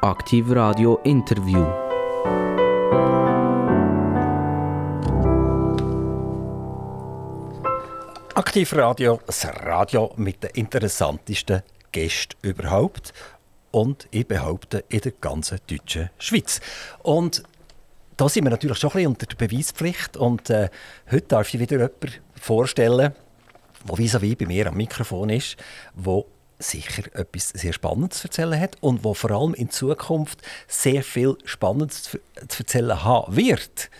Aktiv Radio Interview. Aktiv Radio, das Radio mit den interessantesten Gästen überhaupt. Und ich behaupte, in der ganzen deutschen Schweiz. Und da sind wir natürlich schon ein bisschen unter der Beweispflicht. Und äh, heute darf ich wieder jemanden vorstellen, der vis-à-vis bei mir am Mikrofon ist, wo sicher etwas sehr Spannendes zu erzählen hat und wo vor allem in Zukunft sehr viel Spannendes zu erzählen haben wird.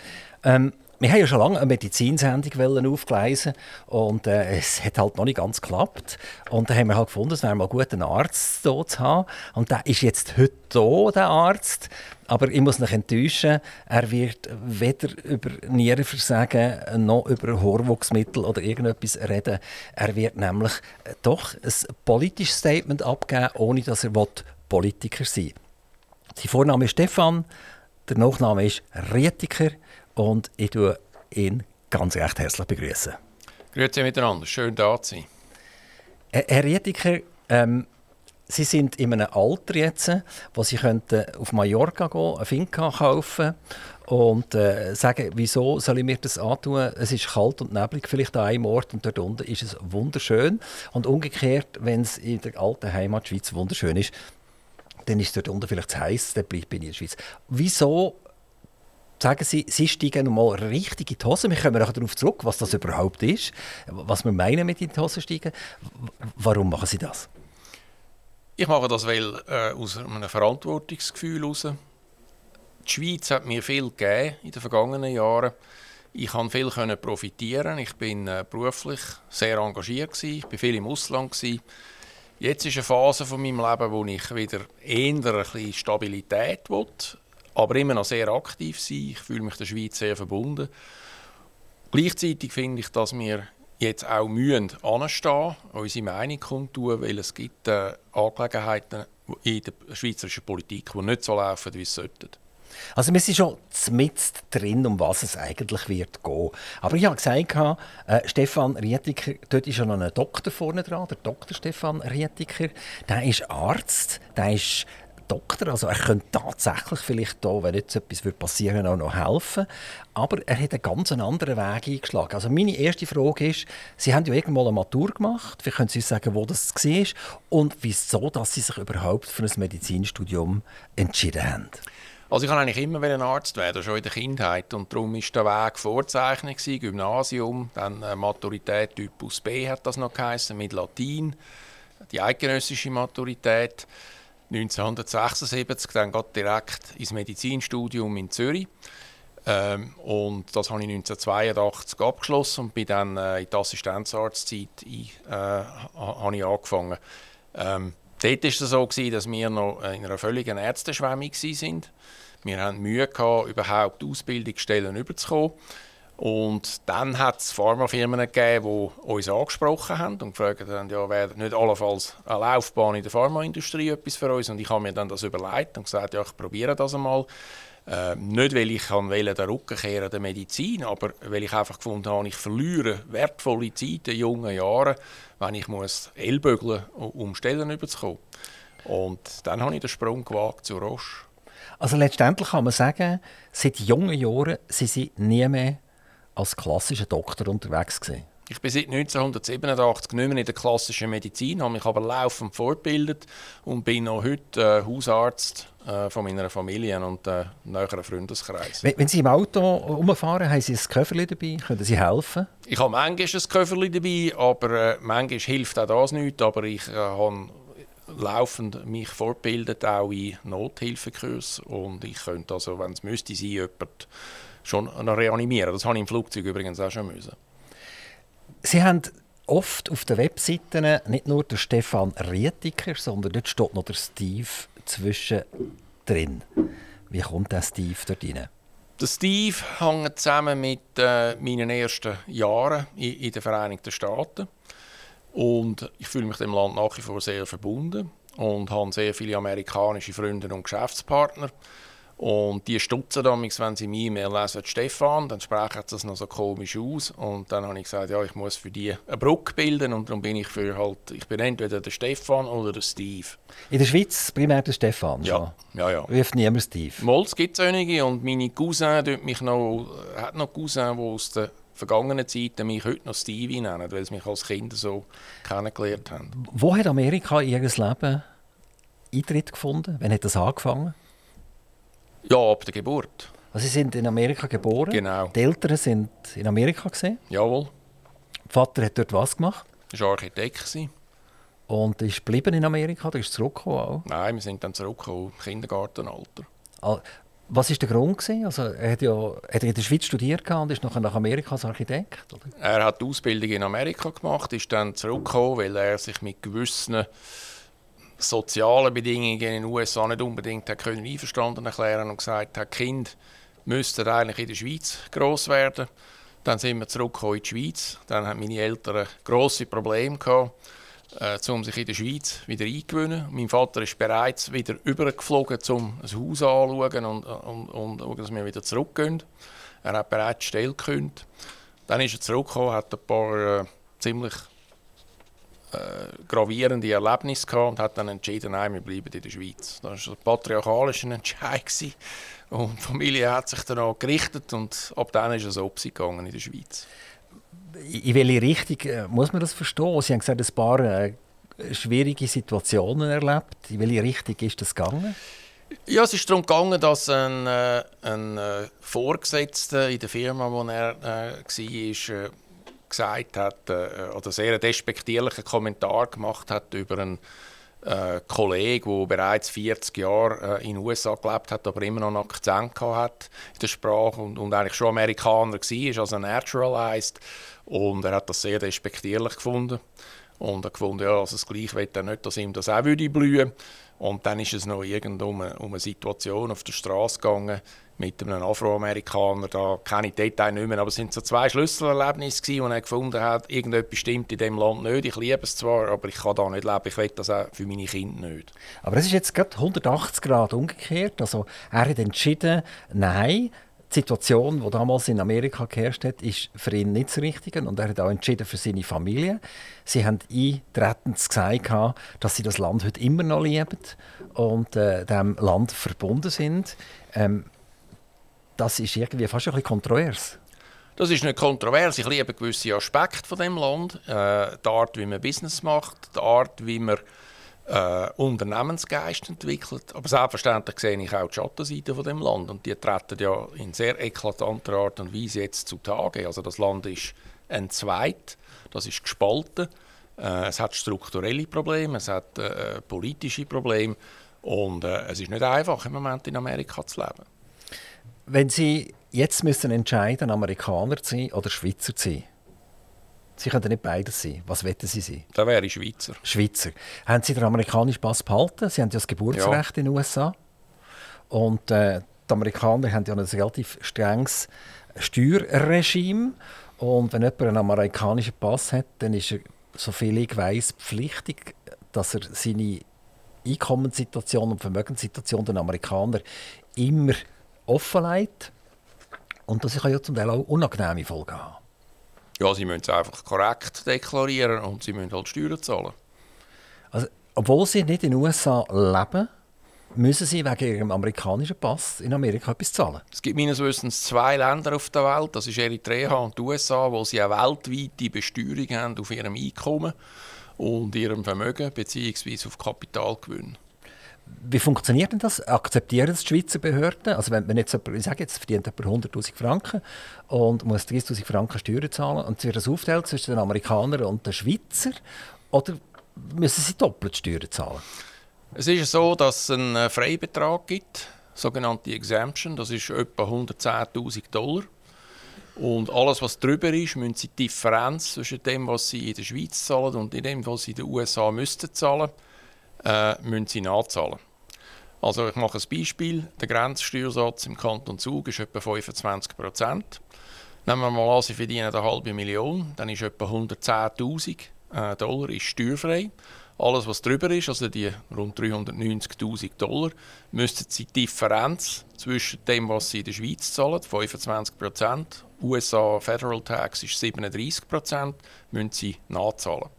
Ähm, wir haben ja schon lange eine Medizinsendung aufgleisen und äh, es hat halt noch nicht ganz geklappt. Und da haben wir halt gefunden, es wäre mal gut, einen Arzt hier zu haben. Und der ist jetzt heute hier, der Arzt. Aber ich muss mich enttäuschen, er wird weder über Nierenversagen noch über Horwuchsmittel oder irgendetwas reden. Er wird nämlich doch ein politisches Statement abgeben, ohne dass er Politiker sein will. Sein Vorname ist Stefan, der Nachname ist Rietiker und ich begrüße ihn ganz recht herzlich. Begrüßen. Grüezi miteinander, schön da zu sein. Herr Rietiker, ähm, Sie sind in einem Alter jetzt, wo Sie könnten auf Mallorca gehen, eine Finca kaufen und äh, sagen, wieso soll ich mir das antun? Es ist kalt und neblig, vielleicht an einem Ort und dort unten ist es wunderschön. Und umgekehrt, wenn es in der alten Heimat Schweiz wunderschön ist, dann ist es dort unten vielleicht zu heiß, dann bleibe ich in der Schweiz. Wieso sagen Sie, Sie steigen mal richtig in die Hose. Wir kommen darauf zurück, was das überhaupt ist, was wir meinen mit in die Hose steigen. Warum machen Sie das? Ich mache das weil, äh, aus einem Verantwortungsgefühl heraus. Die Schweiz hat mir viel gegeben in den vergangenen Jahren. Ich konnte viel profitieren. Ich bin äh, beruflich sehr engagiert. Ich war viel im Ausland. Jetzt ist eine Phase von meinem Leben, wo ich wieder eher ein bisschen Stabilität will, aber immer noch sehr aktiv sein. Ich fühle mich der Schweiz sehr verbunden. Gleichzeitig finde ich, dass wir jetzt auch mühen anstehen, unsere Meinung kundtun, weil es gibt äh, Angelegenheiten in der schweizerischen Politik, die nicht so laufen, wie es sollten. Also wir sind schon mit drin, um was es eigentlich wird gehen. Aber ich habe gesagt, äh, Stefan Rietiker, dort ist ja noch ein Doktor vorne dran, der Dr. Stefan Rietiker. Der ist Arzt, der ist Doktor, also er könnte tatsächlich vielleicht da, wenn jetzt etwas passieren würde, auch noch helfen. Aber er hat einen ganz anderen Weg eingeschlagen. Also meine erste Frage ist, Sie haben ja irgendwann mal eine Matur gemacht. Wie können Sie uns sagen, wo das war und wieso, dass Sie sich überhaupt für ein Medizinstudium entschieden haben? Also ich wollte eigentlich immer ein Arzt werden, schon in der Kindheit. Und darum war der Weg vorzeichnet, Gymnasium, dann äh, Maturität Typus B hat das noch geheißen, mit Latein, die eidgenössische Maturität. 1976 dann direkt ins Medizinstudium in Zürich. Ähm, und das habe ich 1982 abgeschlossen und bin dann äh, in die Assistenzarztzeit ein, äh, ich angefangen. Ähm, dort war es so, gewesen, dass wir noch in einer völligen Ärzteschwemme waren. Wir hatten Mühe, gehabt, überhaupt Ausbildungsstellen überzukommen. Und dann hat es Pharmafirmen gegeben, die uns angesprochen haben und gefragt haben, ja, wäre nicht allenfalls eine Laufbahn in der Pharmaindustrie etwas für uns? Und ich habe mir dann das überlegt und gesagt, ja, ich probiere das einmal. Äh, nicht, weil ich kann den Rücken kehren der Medizin, aber weil ich einfach gefunden habe, ich verliere wertvolle Zeit in jungen Jahren, wenn ich muss Ellbögeln um Stellen überzukommen. Und dann habe ich den Sprung gewagt zu Roche. Also letztendlich kann man sagen, seit jungen Jahren sind Sie nie mehr als klassischer Doktor unterwegs gewesen? Ich bin seit 1987 nicht mehr in der klassischen Medizin, habe mich aber laufend fortgebildet und bin noch heute äh, Hausarzt äh, von meiner Familie und äh, näheren Freundeskreis. Wenn, wenn, Sie im Auto umfahren, haben Sie ein Köfferli dabei? Können Sie helfen? Ich habe manchmal ein Köfferli dabei, aber äh, manchmal hilft auch das nicht. Aber ich äh, habe laufend mich fortgebildet, auch in Nothilfekurs und ich könnte also, wenn es müsste sein, jemand schon reanimieren. Das habe ich im Flugzeug übrigens auch schon müssen. Sie haben oft auf den Webseiten nicht nur der Stefan Rietiker, sondern dort steht noch der Steve zwischendrin. Wie kommt der Steve dort rein? Der Steve hängt zusammen mit äh, meinen ersten Jahren in, in den Vereinigten Staaten. Und ich fühle mich dem Land nach wie vor sehr verbunden und habe sehr viele amerikanische Freunde und Geschäftspartner. Und die stutzen damals, wenn sie meine E-Mail lesen, Stefan, dann sprechen sie das noch so komisch aus. Und dann habe ich gesagt, ja, ich muss für die eine Brücke bilden und darum bin ich für halt, ich bin entweder der Stefan oder der Steve. In der Schweiz primär der Stefan Ja, ja, ja. Ruft niemand Steve. Molz gibt es einige und meine Cousin mich noch, hat noch Cousin, die aus der vergangenen Zeiten mich heute noch Stevie nennen, weil sie mich als Kind so kennengelernt haben. Wo hat Amerika in ihr Leben Eintritt gefunden? Wann hat das angefangen? Ja, ab der Geburt. Also Sie sind in Amerika geboren. Genau. Die Eltern sind in Amerika gesehen. Jawohl. Der Vater hat dort was gemacht Das war Architekt. gewesen. und ist geblieben in Amerika. Der ist zurückgekommen auch. Nein, wir sind dann zurückgekommen, im Kindergartenalter. Al- Was war der Grund? Gewesen? Also, er hat, ja, hat er in der Schweiz studiert und ist nachher nach Amerika als Architekt? Oder? Er hat die Ausbildung in Amerika gemacht, ist dann zurückgekommen, weil er sich mit gewissen sozialen Bedingungen in den USA nicht unbedingt können einverstanden erklären und gesagt hat, Kind müssten eigentlich in der Schweiz groß werden. Dann sind wir zurückgekommen in die Schweiz. Dann haben meine Eltern grosse Probleme gehabt, äh, um sich in der Schweiz wieder eingewöhnen. Mein Vater ist bereits wieder übergeflogen, um ein Haus anzuschauen und, und, und schauen, dass wir wieder zurückgehen. Er hat bereits Stelle gekündigt. Dann ist er zurückgekommen, hat ein paar äh, ziemlich äh, gravierende Erlebnisse gehabt und hat dann entschieden, nein, wir bleiben in der Schweiz. Das war ein patriarchalischer Entscheid. gewesen. Und die Familie hat sich danach gerichtet und ab dann ist es Opsi gegangen in der Schweiz. In welche Richtung äh, muss man das verstehen? Sie haben gesagt, ein paar äh, schwierige Situationen erlebt. In welche Richtung ist das gegangen? Ja, es ist darum gegangen, dass ein, äh, ein Vorgesetzter in der Firma, wo er äh, war, gesagt hat, äh, oder sehr despektierlichen Kommentar gemacht hat über einen äh, Kollegen, der bereits 40 Jahre äh, in den USA gelebt hat, aber immer noch einen Akzent hat in der Sprache und, und eigentlich schon Amerikaner war, also naturalized. Und er hat das sehr despektierlich gefunden. Und er gefunden, ja, also das Gleiche will er nicht, dass ihm das auch würde blühen Und dann ist es noch irgend um um eine Situation auf der Straße gegangen mit einem Afroamerikaner. Da kenne ich die Details nicht mehr, aber es sind so zwei Schlüsselerlebnisse wo er gefunden hat, irgendetwas stimmt in dem Land nicht. Ich liebe es zwar, aber ich kann da nicht leben. Ich will das auch für meine Kinder nicht. Aber es ist jetzt gerade 180 Grad umgekehrt. Also, er hat entschieden, nein, die Situation, die damals in Amerika geherrscht hat, ist für ihn nicht das Richtige. Und er hat auch entschieden für seine Familie. Sie haben eintretend gesagt, dass sie das Land heute immer noch lieben und äh, dem Land verbunden sind. Ähm, das ist irgendwie fast ein bisschen kontrovers. Das ist nicht kontrovers. Ich liebe gewisse Aspekte von dem Land. Äh, die Art, wie man Business macht, die Art, wie man äh, Unternehmensgeist entwickelt. Aber selbstverständlich sehe ich auch die Schattenseite von dem Land und die treten ja in sehr eklatanter Art und Weise jetzt zutage. Also das Land ist entzweit, das ist gespalten. Äh, es hat strukturelle Probleme, es hat äh, politische Probleme und äh, es ist nicht einfach im Moment in Amerika zu leben. Wenn Sie jetzt müssen entscheiden, Amerikaner zu sein oder Schweizer zu sein, Sie können nicht beides sein. Was wollen Sie sein? Da wäre ich Schweizer. Schweizer. Haben Sie den amerikanischen Pass behalten? Sie haben ja das Geburtsrecht Ja. in den USA. Und äh, die Amerikaner haben ja ein relativ strenges Steuerregime. Und wenn jemand einen amerikanischen Pass hat, dann ist er, soviel ich weiß, pflichtig, dass er seine Einkommenssituation und Vermögenssituation den Amerikanern immer offenlegt. Und das kann ja zum Teil auch unangenehme Folgen haben. Ja, sie müssen es einfach korrekt deklarieren und sie müssen halt Steuern zahlen. Also, obwohl sie nicht in den USA leben, müssen sie wegen ihrem amerikanischen Pass in Amerika etwas zahlen. Es gibt meines Wissens zwei Länder auf der Welt, das ist Eritrea und die USA, wo sie eine weltweite Besteuerung haben auf ihrem Einkommen und ihrem Vermögen bzw. auf Kapitalgewinn. Wie funktioniert denn das? Akzeptieren das die Schweizer Behörden? Also wenn, wenn jetzt ich sage jetzt, verdient jemand 100'000 Franken und muss 30'000 Franken Steuern zahlen und sie das aufteilt zwischen den Amerikanern und den Schweizer, oder müssen sie doppelt Steuern zahlen? Es ist so, dass es einen äh, Freibetrag gibt, sogenannte Exemption, das ist etwa 110'000 Dollar. Und alles, was drüber ist, müssen sie die Differenz zwischen dem, was sie in der Schweiz zahlen und dem, was sie in den USA müssten zahlen, äh, müssen sie nachzahlen. Also ich mache ein Beispiel. Der Grenzsteuersatz im Kanton Zug ist etwa 25 Prozent. Nehmen wir mal an, Sie verdienen eine halbe Million, dann ist etwa 110'000 äh, Dollar ist steuerfrei. Alles, was drüber ist, also die rund 390.000 Dollar, müssten sie die Differenz zwischen dem, was sie in der Schweiz zahlen, 25 Prozent, USA Federal Tax ist 37 Prozent, müssen sie nachzahlen.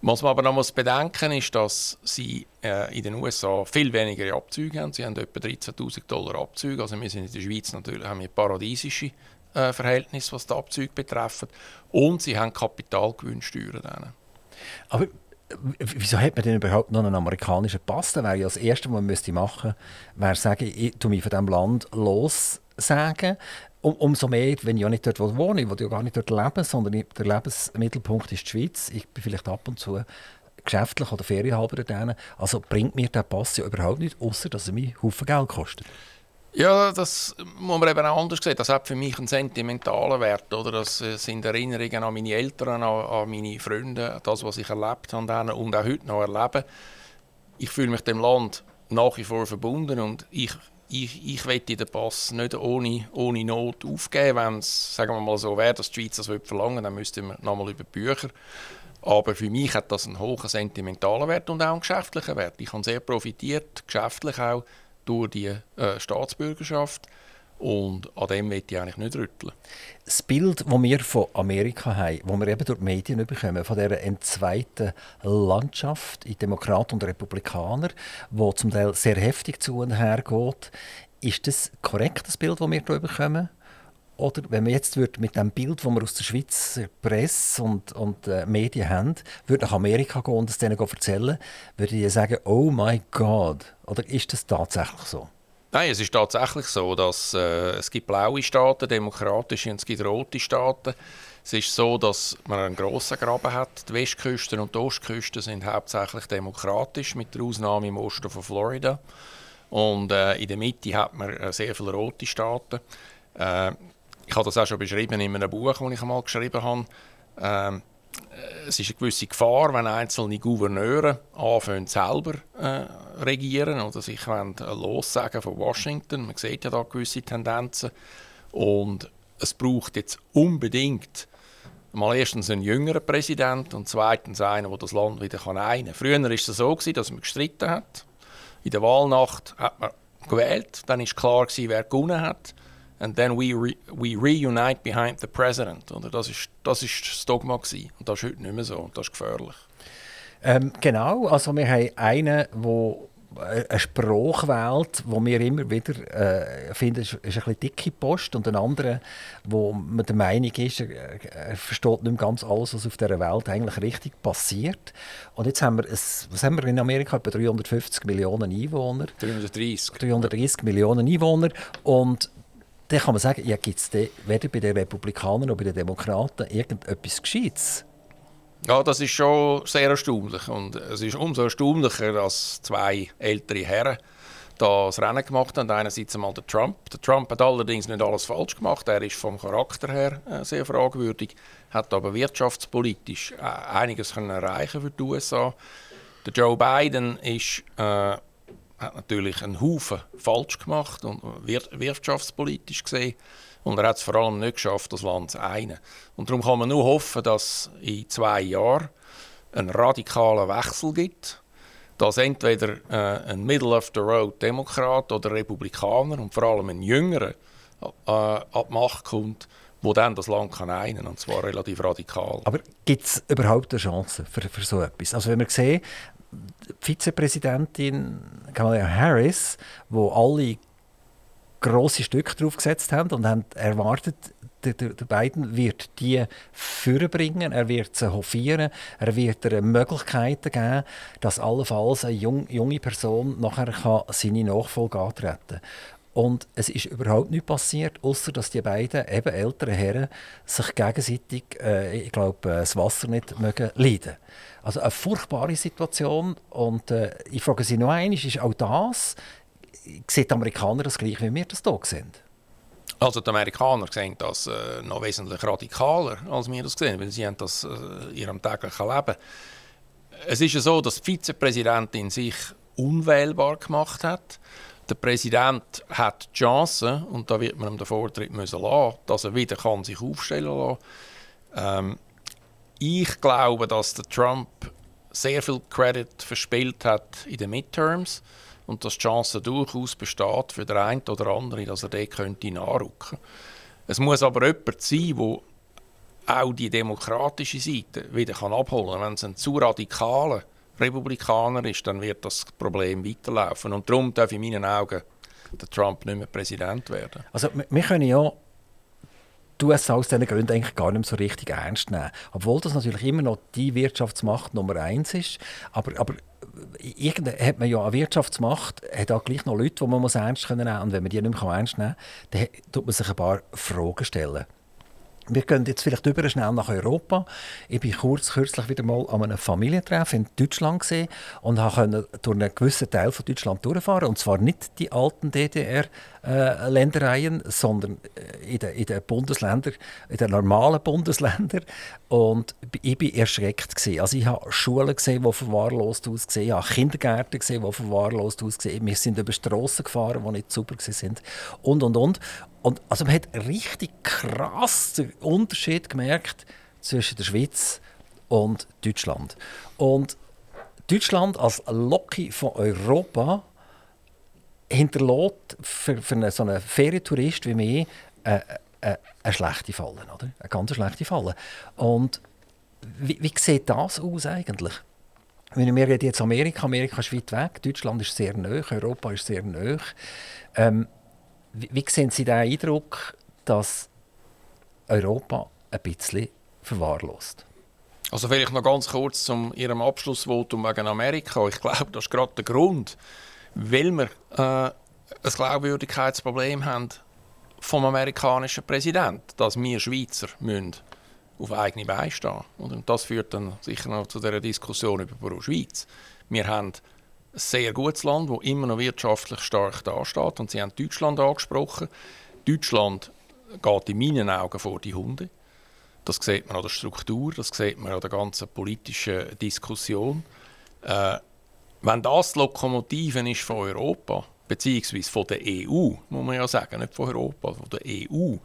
Was man aber noch muss bedenken ist, dass sie äh, in den USA viel weniger Abzüge haben. Sie haben etwa 13.000 Dollar Abzüge. Also wir sind in der Schweiz natürlich haben wir paradiesische äh, Verhältnisse, was die Abzüge betrifft. Und sie haben Kapitalgewinnsteuern. Aber wieso hat man denn überhaupt noch einen amerikanischen Pass? Das wäre ja das Erste, was man müsste machen müsste, wäre sagen, ich tue mich von diesem Land lossagen. Um, umso mehr, wenn ich ja nicht dort wohne, ich will ja gar nicht dort leben, sondern der Lebensmittelpunkt ist die Schweiz. Ich bin vielleicht ab und zu geschäftlich oder ferienhalber dort. Also bringt mir der Pass ja überhaupt nicht, außer dass er mir Haufen Geld kostet. Ja, das muss man eben auch anders sehen. Das hat für mich einen sentimentalen Wert. Oder? Das sind Erinnerungen an meine Eltern, an, an meine Freunde, an das, was ich erlebt habe und auch heute noch erlebe. Ich fühle mich dem Land nach wie vor verbunden und ich ich, ich möchte den Pass nicht ohne, ohne Not aufgeben. Wenn es, sagen wir mal so wäre, dass die Schweiz das verlangen dann müssten wir nochmal über Bücher. Aber für mich hat das einen hohen sentimentalen Wert und auch einen geschäftlichen Wert. Ich habe sehr profitiert, geschäftlich auch, durch die äh, Staatsbürgerschaft. Und an dem möchte ich eigentlich nicht rütteln. Das Bild, das wir von Amerika haben, das wir eben durch die Medien bekommen, von dieser entzweiten Landschaft in Demokraten und Republikaner, wo zum Teil sehr heftig zu und her geht, ist das korrekt, das Bild, das wir hier bekommen? Oder wenn wir jetzt mit dem Bild, das wir aus der Schweiz Presse und, und äh, Medien haben, würde nach Amerika gehen und es denen erzählen, würde ich sagen, oh my God. Oder ist das tatsächlich so? Nein, es ist tatsächlich so, dass äh, es gibt blaue Staaten, demokratische und es gibt rote Staaten. Es ist so, dass man einen grossen Graben hat. Die Westküste und die Ostküste sind hauptsächlich demokratisch, mit der Ausnahme im Osten von Florida. Und äh, in der Mitte hat man äh, sehr viele rote Staaten. Äh, ich habe das auch schon beschrieben in einem Buch, das ich einmal geschrieben habe. Ähm, es ist eine gewisse Gefahr, wenn einzelne Gouverneure anfangen, selber äh, regieren oder sich wollen, äh, lossagen von Washington. Man sieht ja da gewisse Tendenzen. Und es braucht jetzt unbedingt mal erstens einen jüngeren Präsident und zweitens einen, der das Land wieder kann. Früher war es so, dass man gestritten hat. In der Wahlnacht hat man gewählt, dann war klar, wer gewonnen hat and then we, re we reunite behind the president. Oder? Das ist das, ist das Dogma gewesen. und das ist heute nicht mehr so und das ist gefährlich. Ähm, genau, also wir haben einen, der äh, eine Sprache wählt, wo wir immer wieder äh, finden, ist, ist ein bisschen dicke Post und ein anderer, wo man der Meinung ist, er, er, versteht nicht mehr ganz alles, was auf dieser Welt eigentlich richtig passiert. Und jetzt haben wir, ein, was haben wir in Amerika, etwa 350 Millionen Einwohner. 330. 330 Millionen Einwohner und dann kann man sagen, ja, gibt es weder bei den Republikanern noch bei den Demokraten irgendetwas Gescheites? Ja, das ist schon sehr erstaunlich. Und es ist umso erstaunlicher, dass zwei ältere Herren das Rennen gemacht haben. Einerseits einmal der Trump. Der Trump hat allerdings nicht alles falsch gemacht. Er ist vom Charakter her äh, sehr fragwürdig, hat aber wirtschaftspolitisch äh, einiges können erreichen für die USA. Der Joe Biden ist äh, hat natürlich einen Haufen falsch gemacht und wirtschaftspolitisch gesehen. Und er hat es vor allem nicht geschafft, das Land zu einen. Und darum kann man nur hoffen, dass in zwei Jahren einen radikalen Wechsel gibt, dass entweder äh, ein Middle-of-the-Road-Demokrat oder Republikaner und vor allem ein Jüngerer äh, an die Macht kommt, wo dann das Land kann einen und zwar relativ radikal. Aber gibt es überhaupt eine Chance für, für so etwas? Also wenn wir sehen, Vizepräsidentin Kamala Harris, wo alle große Stücke drauf gesetzt haben und haben erwartet, der, der, der Biden wird die vorbringen, er wird sie hofieren, er wird ihr Möglichkeiten geben, dass allenfalls eine jung, junge Person nachher kann seine Nachfolge antreten kann. Und es ist überhaupt nicht passiert, außer dass die beiden eben älteren Herren sich gegenseitig, äh, ich glaube, das Wasser nicht mögen leiden. Also eine furchtbare Situation. Und äh, ich frage Sie noch einmal, ist auch das, sehen die Amerikaner das gleich, wie wir das hier sehen? Also die Amerikaner sehen das äh, noch wesentlich radikaler, als wir das sehen, weil sie haben das äh, in ihrem täglichen Leben. Es ist ja so, dass die Vizepräsidentin sich unwählbar gemacht hat. Der Präsident hat die Chance, und da wird man ihm den Vortritt müssen lassen, dass er wieder kann sich aufstellen kann. Ähm, ich glaube, dass der Trump sehr viel Credit verspielt hat in den Midterms und dass die Chance durchaus besteht für den einen oder anderen, dass er dort könnte nachrücken Es muss aber jemand sein, der auch die demokratische Seite wieder abholen kann. Wenn es ein zu radikaler Republikaner ist, dann wird das Problem weiterlaufen. Und darum darf in meinen Augen der Trump nicht mehr Präsident werden. Also wir können ja die USA aus diesen Gründen eigentlich gar nicht mehr so richtig ernst nehmen. Obwohl das natürlich immer noch die Wirtschaftsmacht Nummer eins ist. Aber, aber irgendwie hat man ja eine Wirtschaftsmacht, hat auch gleich noch Leute, die man muss ernst nehmen muss. Und wenn man die nicht mehr ernst nehmen kann, dann tut man sich ein paar Fragen stellen. Wir gehen jetzt vielleicht über schnell nach Europa. Ich bin kurz, kürzlich wieder mal an einem Familientreffen in Deutschland gesehen und konnte durch einen gewissen Teil von Deutschland durchfahren. Und zwar nicht die alten DDR-Ländereien, äh, sondern äh, in den, in den Bundesländern, in den normalen Bundesländern. Und ich war erschreckt. Gewesen. Also ich habe Schulen gesehen, die verwahrlost ausgesehen Ich habe Kindergärten gesehen, die verwahrlost ausgesehen Wir sind über Strassen gefahren, die nicht sauber waren. Und, und, und. Und also man hat richtig krass den Unterschied gemerkt zwischen der Schweiz und Deutschland. Und Deutschland als Locke von Europa hinterlässt für, für einen, so einen Ferientourist wie mich äh, äh, eine schlechte Falle, oder? Eine ganz schlechte Falle. Und wie, wie sieht das aus eigentlich? Wenn wir reden jetzt Amerika, Amerika ist weit weg, Deutschland ist sehr nah, Europa ist sehr. Ähm, wie, sehen Sie den Eindruck, dass Europa ein bisschen verwahrlost? Also vielleicht noch ganz kurz zu Ihrem Abschlussvotum wegen Amerika. Ich glaube, das ist gerade der Grund, weil wir äh, ein Glaubwürdigkeitsproblem haben vom amerikanischen Präsidenten, dass wir Schweizer müssen auf eigene Beine stehen. Und das führt dann sicher noch zu der Diskussion über Pro Schweiz. Wir haben sehr gutes Land, das immer noch wirtschaftlich stark dasteht. Und Sie haben Deutschland angesprochen. Deutschland geht in meinen Augen vor die Hunde. Das sieht man an der Struktur, das sieht man an der ganzen politischen Diskussion. Äh, wenn das die Lokomotive ist von Europa, beziehungsweise von der EU, muss man ja sagen, nicht von Europa, von der EU,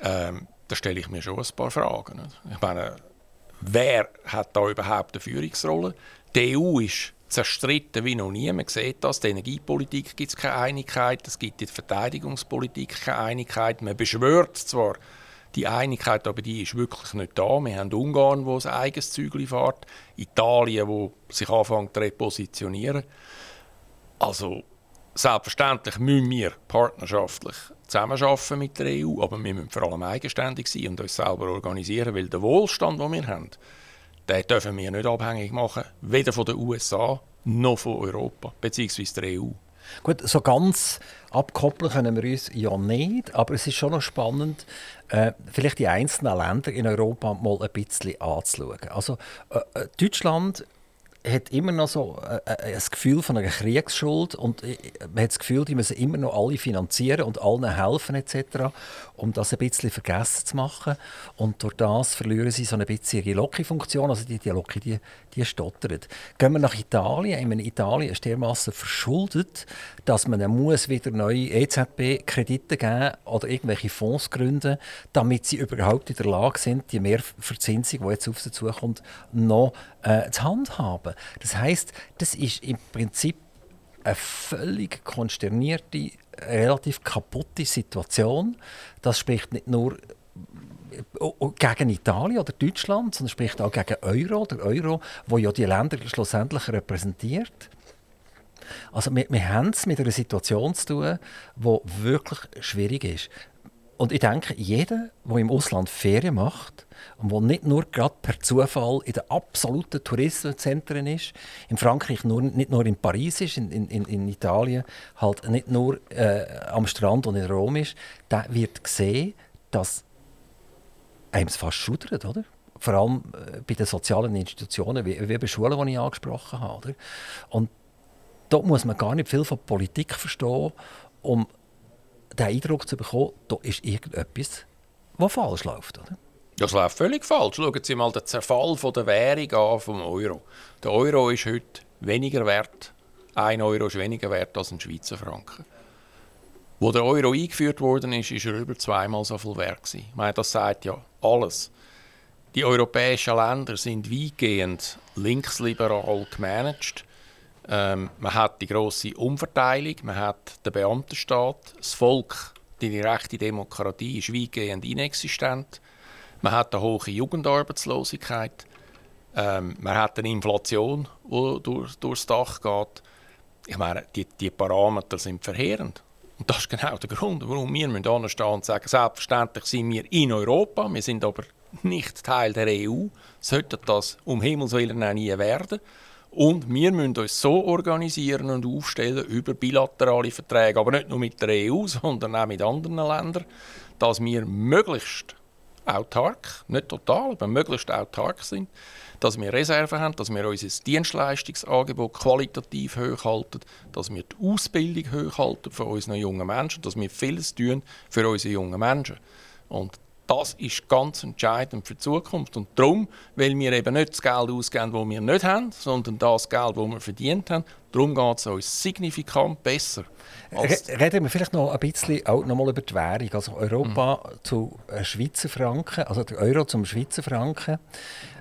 ähm, da stelle ich mir schon ein paar Fragen. Ich meine, wer hat da überhaupt eine Führungsrolle? Die EU ist zerstritten wie noch nie. Man sieht das. In der Energiepolitik gibt es keine Einigkeit, es gibt in der Verteidigungspolitik keine Einigkeit. Man beschwört zwar die Einigkeit, aber die ist wirklich nicht da. Wir haben Ungarn, wo ein eigenes Zügel fährt, Italien, wo sich anfängt zu repositionieren. Also selbstverständlich müssen wir partnerschaftlich zusammenarbeiten mit der EU, aber wir müssen vor allem eigenständig sein und uns selber organisieren, weil der Wohlstand, den wir haben, den dürfen wir nicht abhängig machen, weder von den USA noch von Europa bzw. der EU. Gut, so ganz abkoppeln können wir uns ja nicht, aber es ist schon noch spannend, äh, vielleicht die einzelnen Länder in Europa mal ein bisschen anzuschauen. Also äh, äh Deutschland hat immer noch so äh, äh, ein Gefühl von einer Kriegsschuld und äh, man hat das Gefühl, die müssen immer noch alle finanzieren und allen helfen etc., um das ein bisschen vergessen zu machen. Und durch das verlieren sie so ein bisschen ihre Loki-Funktion, also die, die Loki, die, die stottert. Gehen wir nach Italien, meine, Italien ist dermaßen verschuldet, dass man muss wieder neue EZB-Kredite geben oder irgendwelche Fonds gründen, damit sie überhaupt in der Lage sind, die Mehrverzinsung, die jetzt auf sie zukommt, noch äh, zu handhaben. Das heißt, das ist im Prinzip eine völlig konsternierte, relativ kaputte Situation. Das spricht nicht nur äh, gegen Italien oder Deutschland, sondern spricht auch gegen Euro, der Euro, wo ja die Länder schlussendlich repräsentiert. Also wir, wir haben es mit einer Situation zu tun, die wirklich schwierig ist. Und ich denke, jeder, der im Ausland Ferien macht und der nicht nur gerade per Zufall in den absoluten Tourismuszentren ist, in Frankreich nur, nicht nur in Paris ist, in, in, in Italien halt nicht nur äh, am Strand und in Rom ist, der wird sehen, dass einem es fast schudert, oder? Vor allem äh, bei den sozialen Institutionen, wie, wie bei Schulen, die ich angesprochen habe. Oder? Und dort muss man gar nicht viel von Politik verstehen, um den Eindruck zu bekommen, da ist irgendetwas, was falsch läuft. Oder? Das läuft völlig falsch. Schauen Sie mal den Zerfall von der Währung an vom Euro. Der Euro ist heute weniger wert. Ein Euro ist weniger wert als ein Schweizer Franken. Wo der Euro eingeführt worden ist, ist er über zweimal so viel wert meine, das sagt ja alles. die europäischen Länder sind weitgehend linksliberal gemanagt. Ähm, man hat die große Umverteilung, man hat den Beamtenstaat, das Volk, die direkte Demokratie ist weitgehend inexistent. Man hat eine hohe Jugendarbeitslosigkeit. Ähm, man hat eine Inflation, die durch, durchs Dach geht. Ich meine, die, die Parameter sind verheerend. Und das ist genau der Grund, warum wir anstehen und sagen, selbstverständlich sind wir in Europa, wir sind aber nicht Teil der EU, sollten das um Himmels Willen auch nie werden. Und wir müssen uns so organisieren und aufstellen über bilaterale Verträge, aber nicht nur mit der EU, sondern auch mit anderen Ländern, dass wir möglichst autark, nicht total, aber möglichst autark sind, dass wir Reserven haben, dass wir unser Dienstleistungsangebot qualitativ hochhalten, dass wir die Ausbildung hochhalten für unsere jungen Menschen, dass wir vieles tun für unsere jungen Menschen. Und das ist ganz entscheidend für die Zukunft. Und darum, weil wir eben nicht das Geld ausgeben, das wir nicht haben, sondern das Geld, das wir verdient haben, darum geht es uns signifikant besser. Reden wir vielleicht noch ein bisschen auch noch mal über die Währung. Also Europa mhm. zu äh, Schweizer Franken, also der Euro zum Schweizer Franken.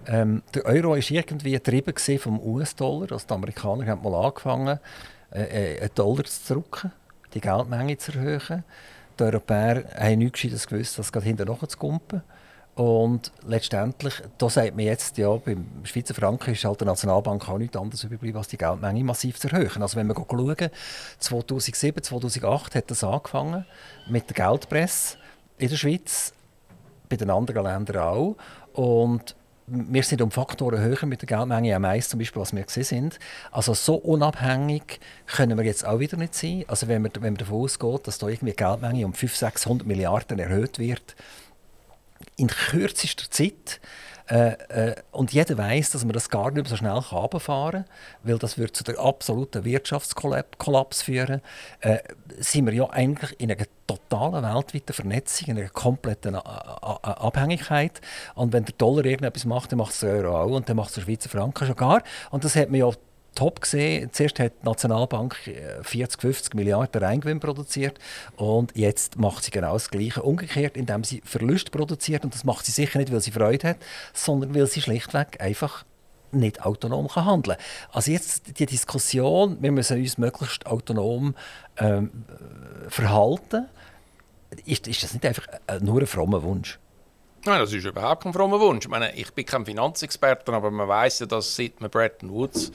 Ähm, der Euro war irgendwie getrieben vom US-Dollar. Also die Amerikaner haben mal angefangen, äh, äh, einen Dollar zu drücken, die Geldmenge zu erhöhen. Die Europäer haben nichts Gescheites gewusst, das hinter nachher zu kumpen. Und letztendlich, da sagt man jetzt, ja, beim Schweizer Franken ist halt der Nationalbank auch nichts anderes überblieben, als die Geldmenge massiv zu erhöhen. Also wenn wir schauen, 2007, 2008 hat das angefangen mit der Geldpresse in der Schweiz, bei den anderen Ländern auch. Und wir sind um Faktoren höher mit der Geldmenge am meisten, zum Beispiel, was wir gesehen sind. Also so unabhängig können wir jetzt auch wieder nicht sein. Also wenn man, wenn man davon ausgeht, dass da irgendwie die Geldmenge um 500, 600 Milliarden erhöht wird, in kürzester Zeit, äh, äh, und jeder weiß, dass man das gar nicht so schnell runterfahren kann, weil das wird zu einem absoluten Wirtschaftskollaps führen. Äh, sind wir ja eigentlich in einer totalen weltweiten Vernetzung, in einer kompletten A A A Abhängigkeit. Und wenn der Dollar irgendetwas macht, dann macht es der Euro auch und dann macht es der Schweizer Franken schon gar. Und das hat man ja top gesehen. Zuerst hat die Nationalbank 40, äh, 50 Milliarden Reingewinn produziert und jetzt macht sie genau das Gleiche. Umgekehrt, indem sie Verlust produziert und das macht sie sicher nicht, weil sie Freude hat, sondern weil sie schlichtweg einfach nicht autonom kann handeln Also jetzt die Diskussion, wir müssen uns möglichst autonom ähm, verhalten, ist, ist das nicht einfach nur ein frommer Wunsch? Nein, das ist überhaupt kein frommer Wunsch. Ich, meine, ich bin kein Finanzexperte, aber man weiß ja, dass seit man Bretton Woods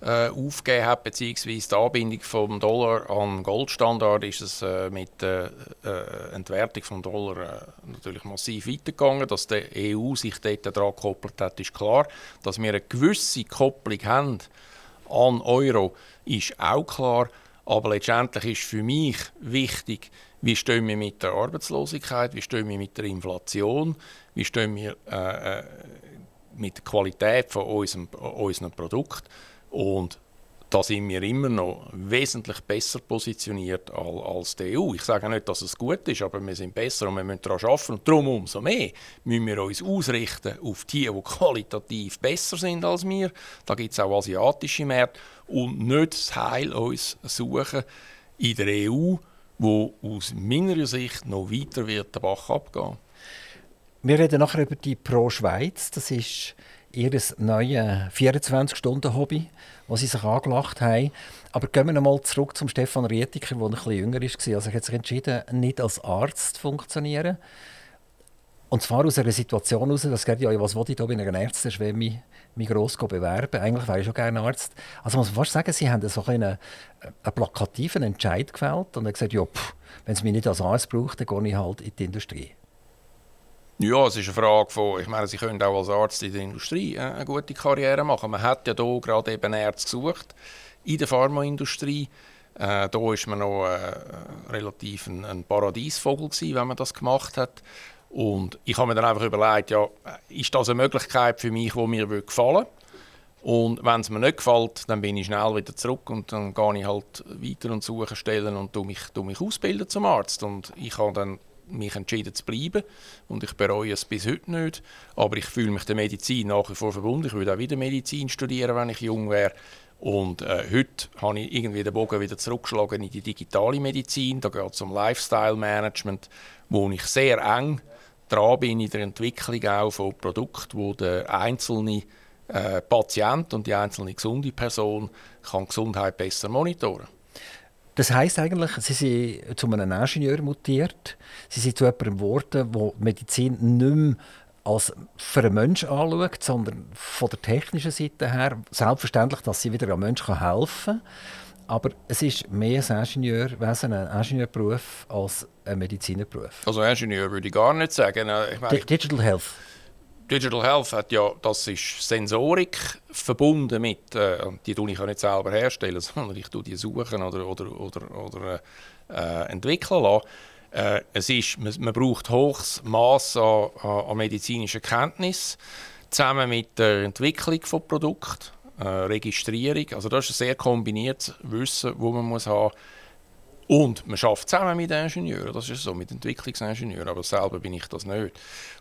äh, aufgegeben hat, beziehungsweise die Anbindung vom Dollar an Goldstandard, ist es äh, mit der äh, Entwertung vom Dollar äh, natürlich massiv weitergegangen. Dass die EU sich dort daran gekoppelt hat, ist klar. Dass wir eine gewisse Kopplung haben an Euro, ist auch klar. Aber letztendlich ist für mich wichtig, wie stehen wir mit der Arbeitslosigkeit, wie stehen wir mit der Inflation, wie stehen wir äh, äh mit der Qualität von unserem, unserem Produkt. Und da sind wir immer noch wesentlich besser positioniert als die EU. Ich sage nicht, dass es gut ist, aber wir sind besser und wir müssen daran arbeiten. Und darum umso mehr müssen wir uns ausrichten auf die, die qualitativ besser sind als wir. Da gibt es auch asiatische Märkte. Und nicht das Heil uns suchen in der EU, wo aus meiner Sicht noch weiter wird der Bach abgehen. Wir reden nachher über die Pro Schweiz. Das ist ihr neues 24-Stunden-Hobby, das sie sich angelacht haben. Aber gehen wir nochmal zurück zum Stefan Rietiker, der ein bisschen jünger war. Also er hat sich entschieden, nicht als Arzt zu funktionieren. Und zwar aus einer Situation heraus, dass er ja, was wollte ich da bei einer Ärzteschwemme mich gross bewerben. Eigentlich wäre ich schon gerne Arzt. Also muss man fast sagen, sie haben so einen, einen plakativen Entscheid gefällt und haben gesagt, ja, wenn es mich nicht als Arzt braucht, dann gehe ich halt in die Industrie. Ja, es ist eine Frage von, ich meine, Sie können auch als Arzt in der Industrie äh, eine gute Karriere machen. Man hat ja hier gerade eben Ärzte gesucht in der Pharmaindustrie. Äh, da war man noch äh, relativ ein, ein Paradiesvogel gewesen, wenn man das gemacht hat. Und ich habe mir dann einfach überlegt, ja, ist das eine Möglichkeit für mich, die mir gefallen Und wenn es mir nicht gefällt, dann bin ich schnell wieder zurück und dann gehe ich halt weiter und suche Stellen und mich, mich ausbilden zum Arzt. Und ich habe dann mich entschieden zu bleiben und ich bereue es bis heute nicht. Aber ich fühle mich der Medizin nach wie vor verbunden. Ich würde auch wieder Medizin studieren, wenn ich jung wäre. Und äh, heute habe ich irgendwie den Bogen wieder zurückgeschlagen in die digitale Medizin. Da geht es um Lifestyle Management, wo ich sehr eng dran bin in der Entwicklung auch von Produkten, wo der einzelne äh, Patient und die einzelne gesunde Person kann Gesundheit besser monitoren. Das heißt eigentlich, Sie sind zu einem Ingenieur mutiert. Sie sind zu jemandem geworden, der Medizin nicht mehr als für einen Menschen anschaut, sondern von der technischen Seite her. Selbstverständlich, dass sie wieder einem Menschen helfen kann. Aber es ist mehr ein Ingenieurwesen, ein Ingenieurberuf als ein Medizinerberuf. Also Ingenieur würde ich gar nicht sagen. Ich meine, Digital Health. Digital Health hat ja, das ist Sensorik verbunden mit, äh, die tue ich ja nicht selber herstellen, sondern ich tue die suchen oder, oder, oder, oder äh, entwickeln lassen. Äh, es ist, man, man braucht hohes Maß an, an, medizinischer Kenntnis zusammen mit der Entwicklung von Produkten, äh, Registrierung. Also das ist ein sehr kombiniertes Wissen, wo man muss haben und man arbeitet zusammen mit Ingenieuren, das ist so, mit Entwicklungsingenieuren, aber selber bin ich das nicht.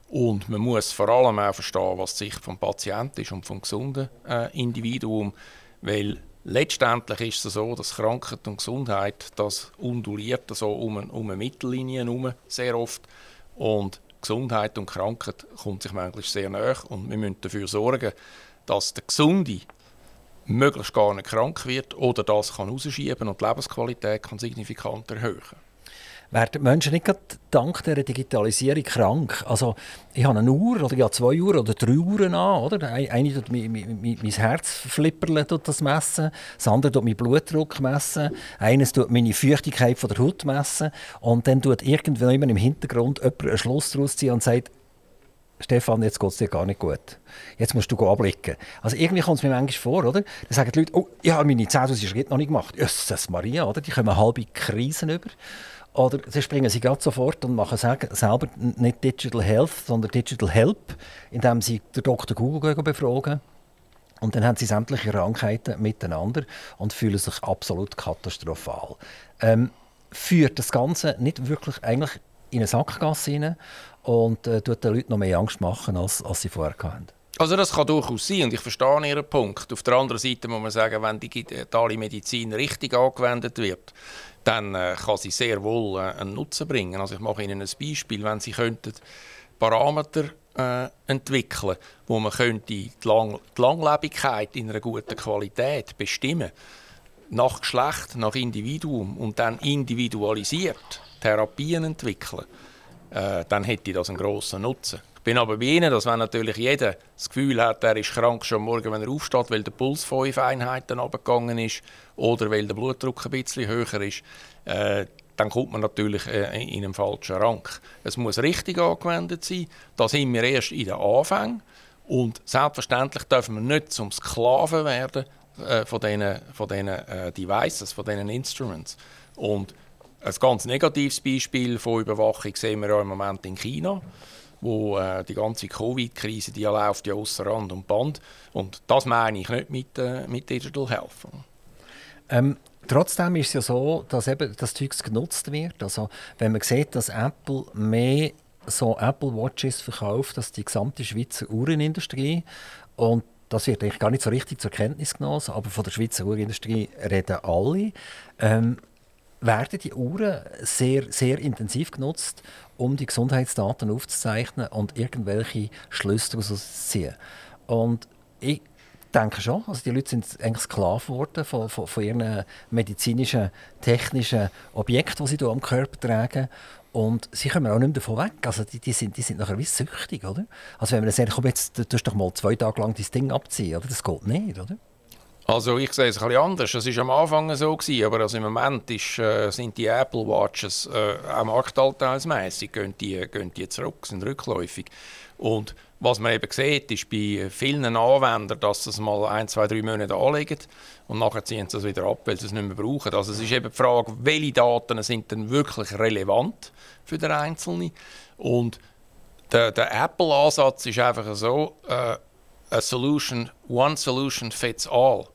Und man muss vor allem auch verstehen, was die Sicht des Patienten ist und vom gesunden äh, Individuum, weil letztendlich ist es so, dass Krankheit und Gesundheit, das unduliert so um, um eine Mittellinie herum, sehr oft. Und Gesundheit und Krankheit kommt sich manchmal sehr nahe. Und wir müssen dafür sorgen, dass der Gesunde möglichst gar nicht krank wird oder das kann rausschieben und die Lebensqualität kann signifikant erhöhen. Werden Menschen nicht dank der Digitalisierung krank? Also, ich habe eine Uhr oder ich zwei Uhr oder drei Uhren an. Oder? Eine tut mein, mein, mein Herz flippern, tut das messen. Das andere tut meinen Blutdruck messen. Eines tut meine Feuchtigkeit von der Haut messen. Und dann tut irgendwann im Hintergrund jemand einen Schluss daraus ziehen und sagt, Stefan, jetzt geht es dir gar nicht gut. Jetzt musst du abblicken. Also irgendwie kommt es mir manchmal vor, oder? Dann sagen die Leute, oh, ich habe meine 10'000 Schritte noch nicht gemacht. Jesus Maria, oder? Die kommen halbe Krisen über. Oder sie springen sie gerade sofort und machen selber nicht Digital Health, sondern Digital Help, indem sie den Dr. Google befragen. Und dann haben sie sämtliche Krankheiten miteinander und fühlen sich absolut katastrophal. Ähm, führt das Ganze nicht wirklich eigentlich in eine Sackgasse hinein und äh, tut den Leuten noch mehr Angst machen, als, als sie vorher hatten. Also das kann durchaus sein und ich verstehe Ihren Punkt. Auf der anderen Seite muss man sagen, wenn digitale Medizin richtig angewendet wird, dann äh, kann sie sehr wohl äh, einen Nutzen bringen. Also ich mache Ihnen ein Beispiel, wenn Sie könnten Parameter äh, entwickeln, wo man könnte die, Lang die Langlebigkeit in einer guten Qualität bestimmen, nach Geschlecht, nach Individuum und dann individualisiert Therapien entwickeln, äh, dann hätte das einen grossen Nutzen. Ich bin aber bei Ihnen, dass wenn natürlich jeder das Gefühl hat, er ist krank schon morgen, wenn er aufsteht, weil der Puls fünf Einheiten abgegangen ist oder weil der Blutdruck ein bisschen höher ist, äh, dann kommt man natürlich äh, in einen falschen Rang. Es muss richtig angewendet sein. Da sind wir erst in den Anfängen. Und selbstverständlich dürfen wir nicht zum Sklaven werden äh, von diesen, von äh, Devices, von diesen Instruments. Und ein ganz negatives Beispiel von Überwachung sehen wir ja im Moment in China, wo äh, die ganze Covid-Krise die läuft ja außer Rand und Band. Und das meine ich nicht mit, äh, mit Digital Health. Ähm, trotzdem ist es ja so, dass eben das Zeug genutzt wird. Also wenn man sieht, dass Apple mehr so Apple Watches verkauft als die gesamte Schweizer Uhrenindustrie und das wird eigentlich gar nicht so richtig zur Kenntnis genommen, aber von der Schweizer Uhrenindustrie reden alle. Ähm, werden die Uhren sehr, sehr intensiv genutzt, um die Gesundheitsdaten aufzuzeichnen und irgendwelche Schlüsse daraus zu ziehen. Und ich denke schon, also die Leute sind eigentlich Sklaven geworden von, von, von ihren medizinischen, technischen Objekten, die sie hier am Körper tragen. Und sie kommen auch nicht mehr davon weg. Also die, die, sind, die sind nachher wie süchtig, oder? Also wenn man sagt, komm jetzt, du doch mal zwei Tage lang dein Ding abziehen, oder? Das geht nicht, oder? Also ich sehe es ein bisschen anders. Es war am Anfang so, gewesen, aber also im Moment ist, äh, sind die Apple Watches äh, auch marktanteilsmässig gehen die, gehen die zurück, sind rückläufig. Und was man eben sieht, ist bei vielen Anwendern, dass sie es mal ein, zwei, drei Monate anlegen und nachher ziehen sie es wieder ab, weil sie es nicht mehr brauchen. Also es ist eben die Frage, welche Daten sind denn wirklich relevant für den Einzelnen. Und der, der Apple-Ansatz ist einfach so, äh, a solution, one solution fits all.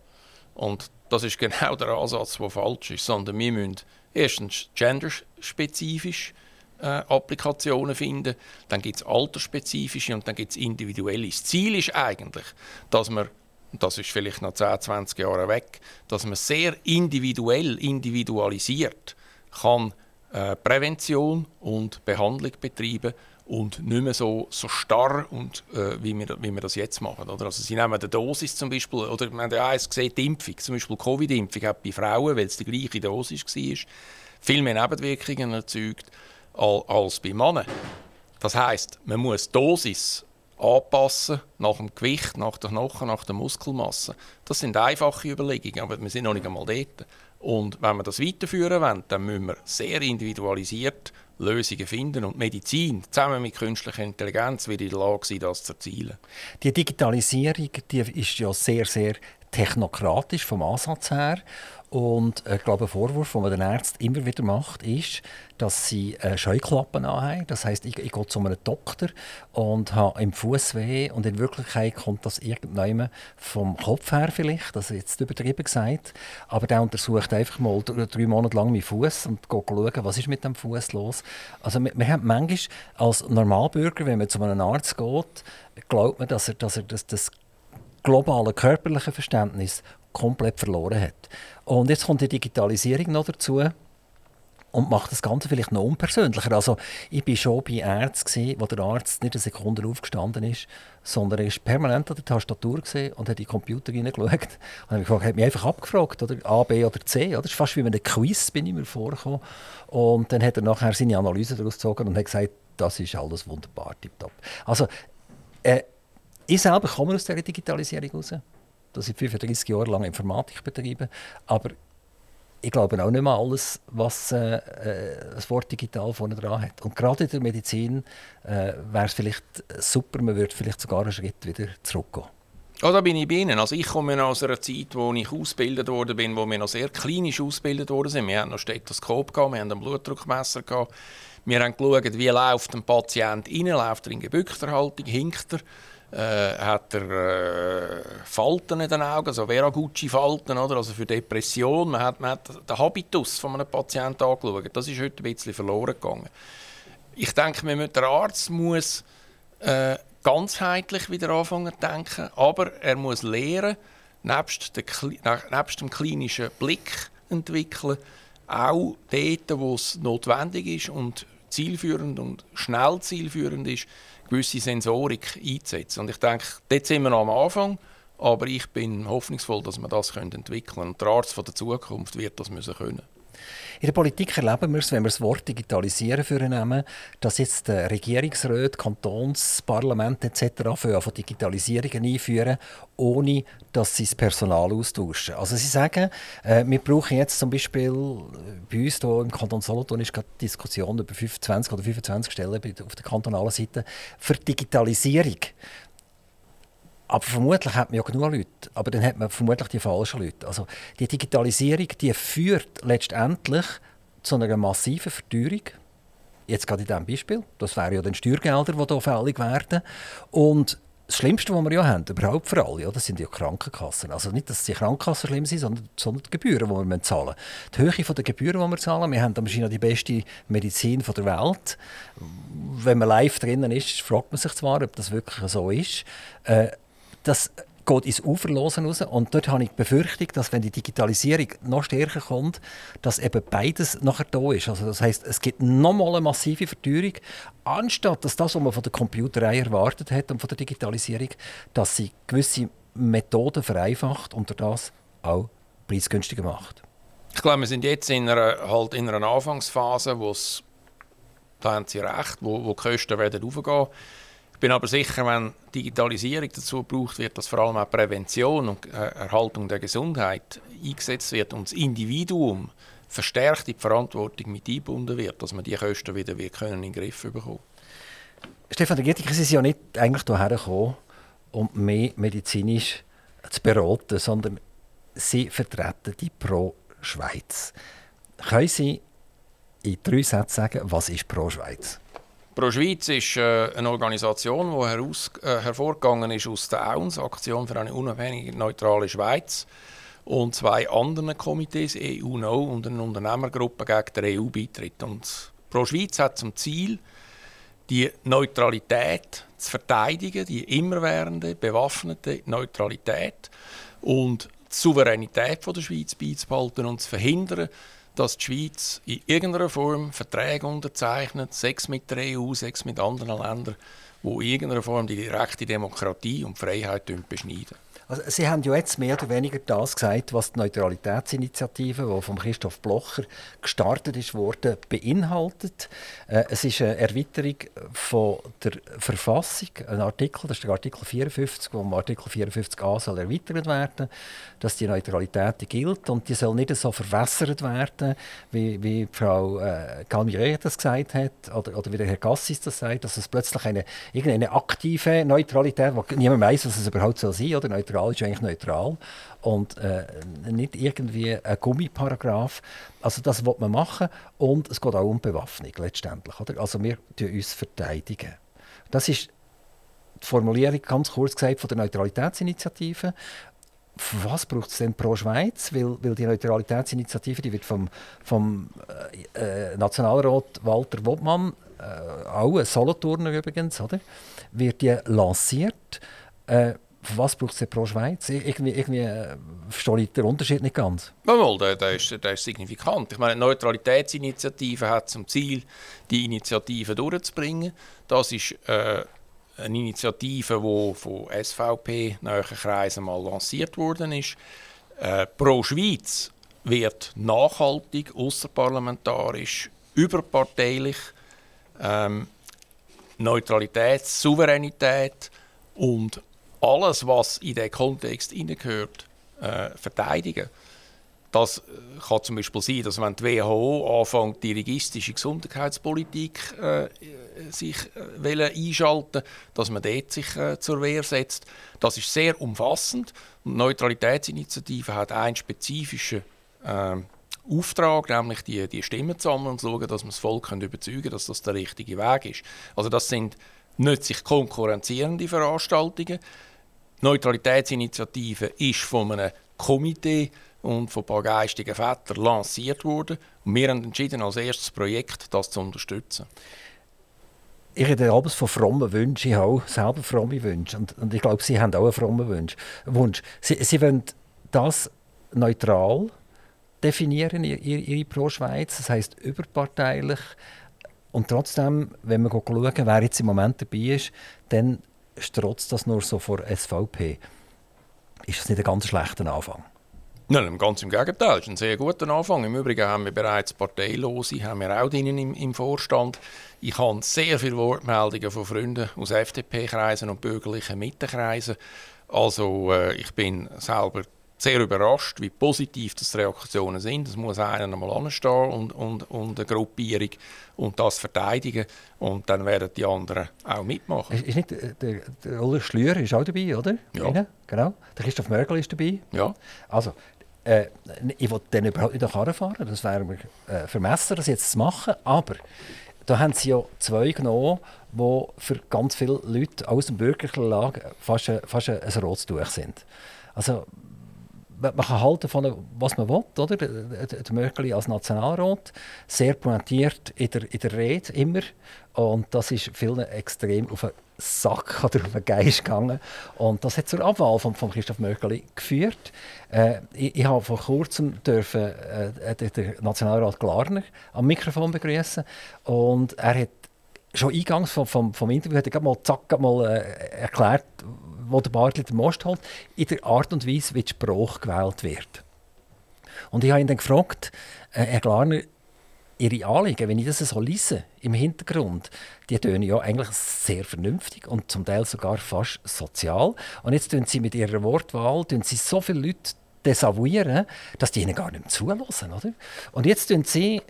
Und das ist genau der Ansatz, der falsch ist. Sondern wir müssen erstens genderspezifisch äh, Applikationen finden, dann gibt es altersspezifische und dann gibt es individuelle. Das Ziel ist eigentlich, dass man das ist vielleicht noch 10, 20 Jahre weg, dass man sehr individuell, individualisiert kann äh, Prävention und Behandlung betreiben und nicht mehr so, so starr, und, äh, wie, wir, wie wir das jetzt machen. Oder? Also sie nehmen die Dosis zum Beispiel, oder man hat ja eins gesehen, die Impfung, zum Beispiel Covid-Impfung hat bei Frauen, weil es die gleiche Dosis war, viel mehr Nebenwirkungen erzeugt als bei Männern. Das heißt, man muss die Dosis anpassen nach dem Gewicht, nach der Knochen, nach der Muskelmasse. Das sind einfache Überlegungen, aber wir sind noch nicht einmal dort. Und wenn wir das weiterführen wollen, dann müssen wir sehr individualisiert Lösungen finden. Und Medizin zusammen mit künstlicher Intelligenz wird in der Lage sein, das zu erzielen. Die Digitalisierung die ist ja sehr, sehr technokratisch vom Ansatz her. Und äh, ich glaube, ein Vorwurf, den man den Ärzten immer wieder macht, ist, dass sie äh, Scheuklappen anhaben. Das heißt, ich, ich gehe zu einem Doktor und habe im Fuß weh und in Wirklichkeit kommt das irgendwann vom Kopf her vielleicht, das ist jetzt übertrieben gesagt, aber der untersucht einfach mal drei Monate lang meinen Fuß und schauen, was ist mit dem Fuß los. Also wir haben manchmal als Normalbürger, wenn man zu einem Arzt geht, glaubt man, dass er, dass er das, das globale körperliche Verständnis komplett verloren hat. Und jetzt kommt die Digitalisierung noch dazu und macht das Ganze vielleicht noch unpersönlicher. Also ich war schon bei Ärzten, wo der Arzt nicht eine Sekunde aufgestanden ist, sondern er ist permanent an der Tastatur und hat in den Computer hineingeschaut. Und hat mich einfach abgefragt, oder A, B oder C. Oder? Das ist fast wie ein Quiz, bin ich mir vorgekommen. Und dann hat er nachher seine Analyse daraus gezogen und hat gesagt, das ist alles wunderbar, tipptopp. Also, äh, ich selber komme aus dieser Digitalisierung raus dass ich 35 Jahre lang Informatik betrieben aber ich glaube auch nicht mehr alles, was äh, äh, das Wort digital vorne dran hat. Und gerade in der Medizin äh, wäre es vielleicht super, man würde vielleicht sogar einen Schritt wieder zurückgehen. Ja, da bin ich bei Ihnen. Also ich komme aus einer Zeit, wo ich ausgebildet worden bin, wo wir noch sehr klinisch ausgebildet worden sind. Wir hatten noch Stethoskop, gehabt, wir hatten ein Blutdruckmesser. Gehabt. Wir haben geschaut, wie läuft ein Patient rein, läuft er in gebückter Haltung, hinkt er äh, hat er äh, Falten in den Augen, also Veragucci-Falten, also für Depression. Man hat, man hat den Habitus von einem Patienten angeschaut. Das ist heute ein bisschen verloren gegangen. Ich denke, der Arzt muss äh, ganzheitlich wieder anfangen zu denken, aber er muss lernen, nebst, der, nebst dem klinischen Blick entwickeln, auch dort, wo es notwendig ist und zielführend und schnell zielführend ist, gewisse Sensorik einzusetzen. Und ich denke, dort sind wir noch am Anfang, aber ich bin hoffnungsvoll, dass wir das entwickeln können. Und der Arzt von der Zukunft wird das müssen können. In der Politik erleben wir es, wenn wir das Wort Digitalisieren nehmen, dass jetzt Regierungsräte, Kantonsparlamente etc. von Digitalisierungen einführen, ohne dass sie das Personal austauschen. Also sie sagen, äh, wir brauchen jetzt zum Beispiel äh, bei uns hier im Kanton Solothurn ist gerade Diskussion über 25 oder 25 Stellen auf der kantonalen Seite für Digitalisierung. Aber vermutlich hat man ja genug Leute, aber dann hat man vermutlich die falschen Leute. Also die Digitalisierung die führt letztendlich zu einer massiven Verteuerung. Jetzt gerade in diesem Beispiel. Das wären ja dann Steuergelder, die hier fällig werden. Und das Schlimmste, was wir ja haben, überhaupt für alle, das sind ja Krankenkassen. Also nicht, dass die Krankenkassen schlimm sind, sondern, sondern die Gebühren, die wir zahlen Die Höhe der Gebühren, die wir zahlen, wir haben wahrscheinlich die beste Medizin der Welt. Wenn man live drinnen ist, fragt man sich zwar, ob das wirklich so ist. Äh, das geht ins Uferlosen raus. Und dort habe ich die Befürchtung, dass wenn die Digitalisierung noch stärker kommt, dass eben beides nachher da ist. Also das heißt, es gibt nochmal eine massive Verteuerung, anstatt dass das, was man von der Computerei erwartet hat und von der Digitalisierung, dass sie gewisse Methoden vereinfacht und das auch preisgünstiger macht. Ich glaube, wir sind jetzt in einer, halt in einer Anfangsphase, wo es, da haben Sie recht, wo, wo die Kosten werden aufgehen ich bin aber sicher, wenn Digitalisierung dazu gebraucht wird, dass vor allem auch Prävention und äh, Erhaltung der Gesundheit eingesetzt wird und das Individuum verstärkt in die Verantwortung mit eingebunden wird, dass man die Kosten wieder, wieder können in den Griff bekommen Stefan der Gittiker, Sie sind ja nicht eigentlich hierher gekommen, um mehr medizinisch zu beraten, sondern Sie vertreten die Pro Schweiz. Können Sie in drei Sätzen sagen, was ist Pro Schweiz? Pro Schweiz ist äh, eine Organisation, die heraus, äh, hervorgegangen ist aus der AUNS, Aktion für eine unabhängige, neutrale Schweiz, und zwei anderen Komitees, EU-No und eine Unternehmergruppe gegen den EU-Beitritt. Und Pro Schweiz hat zum Ziel, die Neutralität zu verteidigen, die immerwährende, bewaffnete Neutralität und die Souveränität von der Schweiz beizubehalten und zu verhindern, dass die Schweiz in irgendeiner Form Verträge unterzeichnet, sechs mit der EU, sechs mit anderen Ländern, wo in irgendeiner Form die direkte Demokratie und Freiheit beschneiden. Also, Sie haben ja jetzt mehr oder weniger das gesagt, was die Neutralitätsinitiative, die von Christoph Blocher gestartet ist worden, beinhaltet. Äh, es ist eine Erweiterung von der Verfassung, ein Artikel, das ist der Artikel 54, wo Artikel 54a soll erweitert werden, dass die Neutralität gilt und die soll nicht so verwässert werden, wie, wie Frau äh, Calmier das gesagt hat oder, oder wie der Herr Gassis das sagt, dass es plötzlich eine, irgendeine aktive Neutralität, wo niemand weiß, was es überhaupt soll sein, oder neutral neutral ist eigentlich neutral und äh, nicht irgendwie ein Gummiparagraf. Also das will man machen und es geht auch um Bewaffnung letztendlich. Oder? Also wir uns verteidigen. Das ist die Formulierung, ganz kurz gesagt, von der Neutralitätsinitiative. Was braucht es denn pro Schweiz? Weil, weil die Neutralitätsinitiative die wird vom, vom äh, äh Nationalrat Walter Wobmann, äh, auch ein Solothurner übrigens, oder? wird die lanciert. Äh, was braucht es pro Schweiz? Irgendwie, irgendwie äh, verstehe ich den Unterschied nicht ganz. Mal, der, der, ist, der ist signifikant. Ich meine, die Neutralitätsinitiative hat zum Ziel, die Initiative durchzubringen. Das ist äh, eine Initiative, die von SVP-nahen Kreisen mal lanciert worden ist. Äh, pro Schweiz wird nachhaltig, außerparlamentarisch, überparteilich ähm, Neutralität, Souveränität und alles, was in diesen Kontext hineingehört, äh, verteidigen. Das äh, kann zum Beispiel sein, dass wenn die WHO anfängt, dirigistische Gesundheitspolitik äh, sich äh, einschalten dass man dort sich äh, zur Wehr setzt. Das ist sehr umfassend. Und die Neutralitätsinitiative hat einen spezifischen äh, Auftrag, nämlich die, die Stimmen zu sammeln und zu schauen, dass man das Volk überzeugen kann, dass das der richtige Weg ist. Also das sind nicht sich konkurrenzierende Veranstaltungen, die Neutralitätsinitiative ist von einem Komitee und von ein paar geistigen Vätern lanciert worden. Und wir haben entschieden, als erstes Projekt das zu unterstützen. Ich rede abends von frommen Wünschen. Ich habe selber fromme Wünsche. Und, und ich glaube, Sie haben auch einen frommen Wunsch. Wunsch. Sie, Sie wollen das neutral definieren, Ihre, Ihre Pro-Schweiz, das heisst überparteilich. Und trotzdem, wenn wir schauen, wer jetzt im Moment dabei ist, dann strotzt das nur so vor SVP. Ist das nicht ein ganz schlechter Anfang? Nein, ganz im Gegenteil. Es ist ein sehr guter Anfang. Im Übrigen haben wir bereits Parteilose haben wir auch drinnen im, im Vorstand. Ich habe sehr viele Wortmeldungen von Freunden aus FDP-Kreisen und bürgerlichen Mittenkreisen. Also äh, ich bin selber sehr überrascht, wie positiv das die Reaktionen sind. Es muss einer einmal anstehen und, und, und eine Gruppierung und das verteidigen und dann werden die anderen auch mitmachen. Ist, ist nicht der, der Ulrich Schlür ist auch dabei, oder? Ja. genau. Der Christoph Merkel ist dabei. Ja. Also, äh, ich will dann überhaupt nicht nach fahren. Das wäre mir äh, vermessen, das jetzt zu machen. Aber da haben sie ja zwei genommen, die für ganz viele Leute aus dem bürgerlichen Lager fast, fast ein, ein rotes Tuch sind. Also, kann halten von was man will, oder? Der Merkel als Nationalrat, sehr pointiert in der, in der Rede immer. Und das ist vielen extrem auf den Sack oder auf den Geist gegangen. Und das hat zur Abwahl von, von Christoph Merkel geführt. Äh, ich, ich habe vor kurzem dürfen, äh, den Nationalrat Glarner am Mikrofon begrüßen und er hat schon eingangs vom, vom, vom Interview hat er mal, zack, mal äh, erklärt, wo der Bartli den Most holt, in der Art und Weise, wie die Sprache gewählt wird. Und ich habe ihn dann gefragt, äh, Herr Glarner, Ihre Anliegen, wenn ich das so lese, im Hintergrund, die tönen ja eigentlich sehr vernünftig und zum Teil sogar fast sozial. Und jetzt tun Sie mit Ihrer Wortwahl tun Sie so viele Leute desavouieren, dass die Ihnen gar nicht mehr zulassen. Oder? Und jetzt tun Sie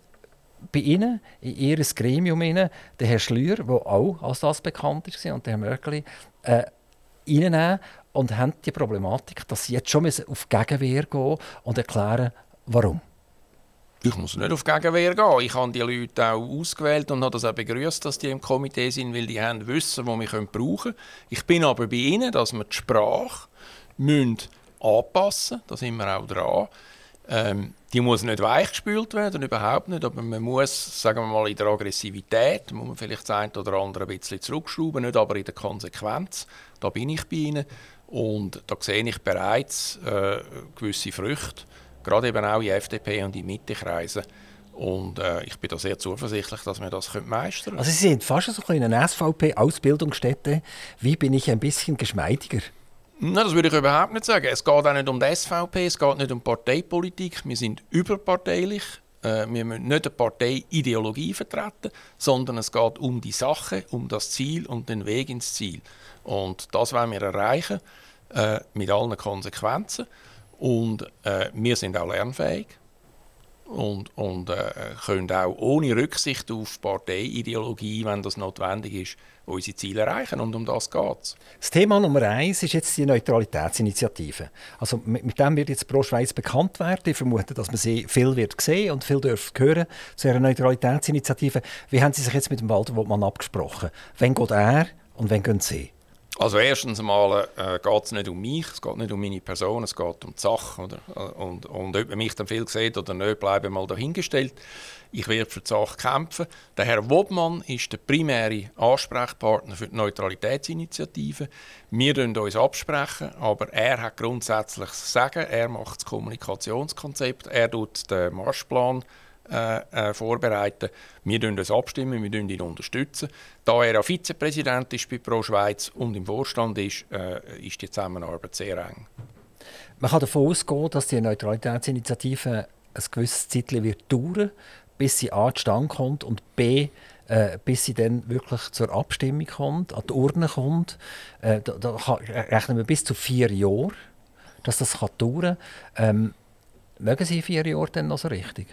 bei Ihnen, in Ihr Gremium, der Herr Schlür, der auch als das bekannt ist, und der Herr Mörkli, äh, reinnehmen und haben die Problematik, dass sie jetzt schon auf Gegenwehr gehen und erklären, warum. Ich muss nicht auf Gegenwehr gehen. Ich habe die Leute auch ausgewählt und habe das auch begrüßt, dass die im Komitee sind, weil die haben wissen, wo wir brauchen können. Ich bin aber bei ihnen, dass wir die Sprache müssen anpassen müssen. Da sind wir auch dran. Ähm, die muss nicht weichgespült werden, überhaupt nicht, aber man muss, sagen wir mal, in der Aggressivität, muss man vielleicht das eine oder andere ein bisschen zurückschrauben, nicht aber in der Konsequenz. Da bin ich bei Ihnen und da sehe ich bereits äh, gewisse Früchte. gerade eben auch in FDP und in Mittekreisen. Und äh, ich bin da sehr zuversichtlich, dass wir das meistern können. Also Sie sind fast so eine SVP-Ausbildungsstätte. Wie bin ich ein bisschen geschmeidiger? Nein, das würde ich überhaupt nicht sagen. Es geht auch nicht um die SVP, es geht nicht um Parteipolitik. Wir sind überparteilich. Äh, wir müssen nicht eine Parteiideologie vertreten, sondern es geht um die Sache, um das Ziel und den Weg ins Ziel. Und das wollen wir erreichen, äh, mit allen Konsequenzen. Und äh, wir sind auch lernfähig und, und äh, können auch ohne Rücksicht auf Parteiideologie, wenn das notwendig ist, unsere Ziele erreichen. Und um das geht es. Das Thema Nummer eins ist jetzt die Neutralitätsinitiative. Also mit, mit dem wird jetzt Pro Schweiz bekannt werden. Ich vermute, dass man sie viel wird sehen und viel dürfen hören zu einer Neutralitätsinitiative. Wie haben Sie sich jetzt mit dem Walter Wortmann abgesprochen? Wann geht er und wann gehen Sie? Also erstens einmal äh, geht es nicht um mich, es geht nicht um meine Person, es geht um die Sache. Oder? Und, und ob man mich dann viel sieht oder nicht, bleibe mal dahingestellt. Ich werde für die Sache kämpfen. Der Herr Wobmann ist der primäre Ansprechpartner für die Neutralitätsinitiative. Wir sprechen uns absprechen, aber er hat grundsätzlich das Sagen. Er macht das Kommunikationskonzept, er tut den Marschplan äh, äh, vorbereiten. Wir stimmen uns abstimmen, wir ihn unterstützen. Da er auch Vizepräsident ist bei Pro Schweiz und im Vorstand ist, äh, ist die Zusammenarbeit sehr eng. Man kann davon ausgehen, dass die Neutralitätsinitiative ein gewisses Zeit wird dauern bis sie A zustande kommt und B äh, bis sie dann wirklich zur Abstimmung kommt, an die Urne kommt. Äh, da, da rechnen wir bis zu vier Jahre, dass das dauern kann. Ähm, mögen Sie vier Jahre dann noch so richtig?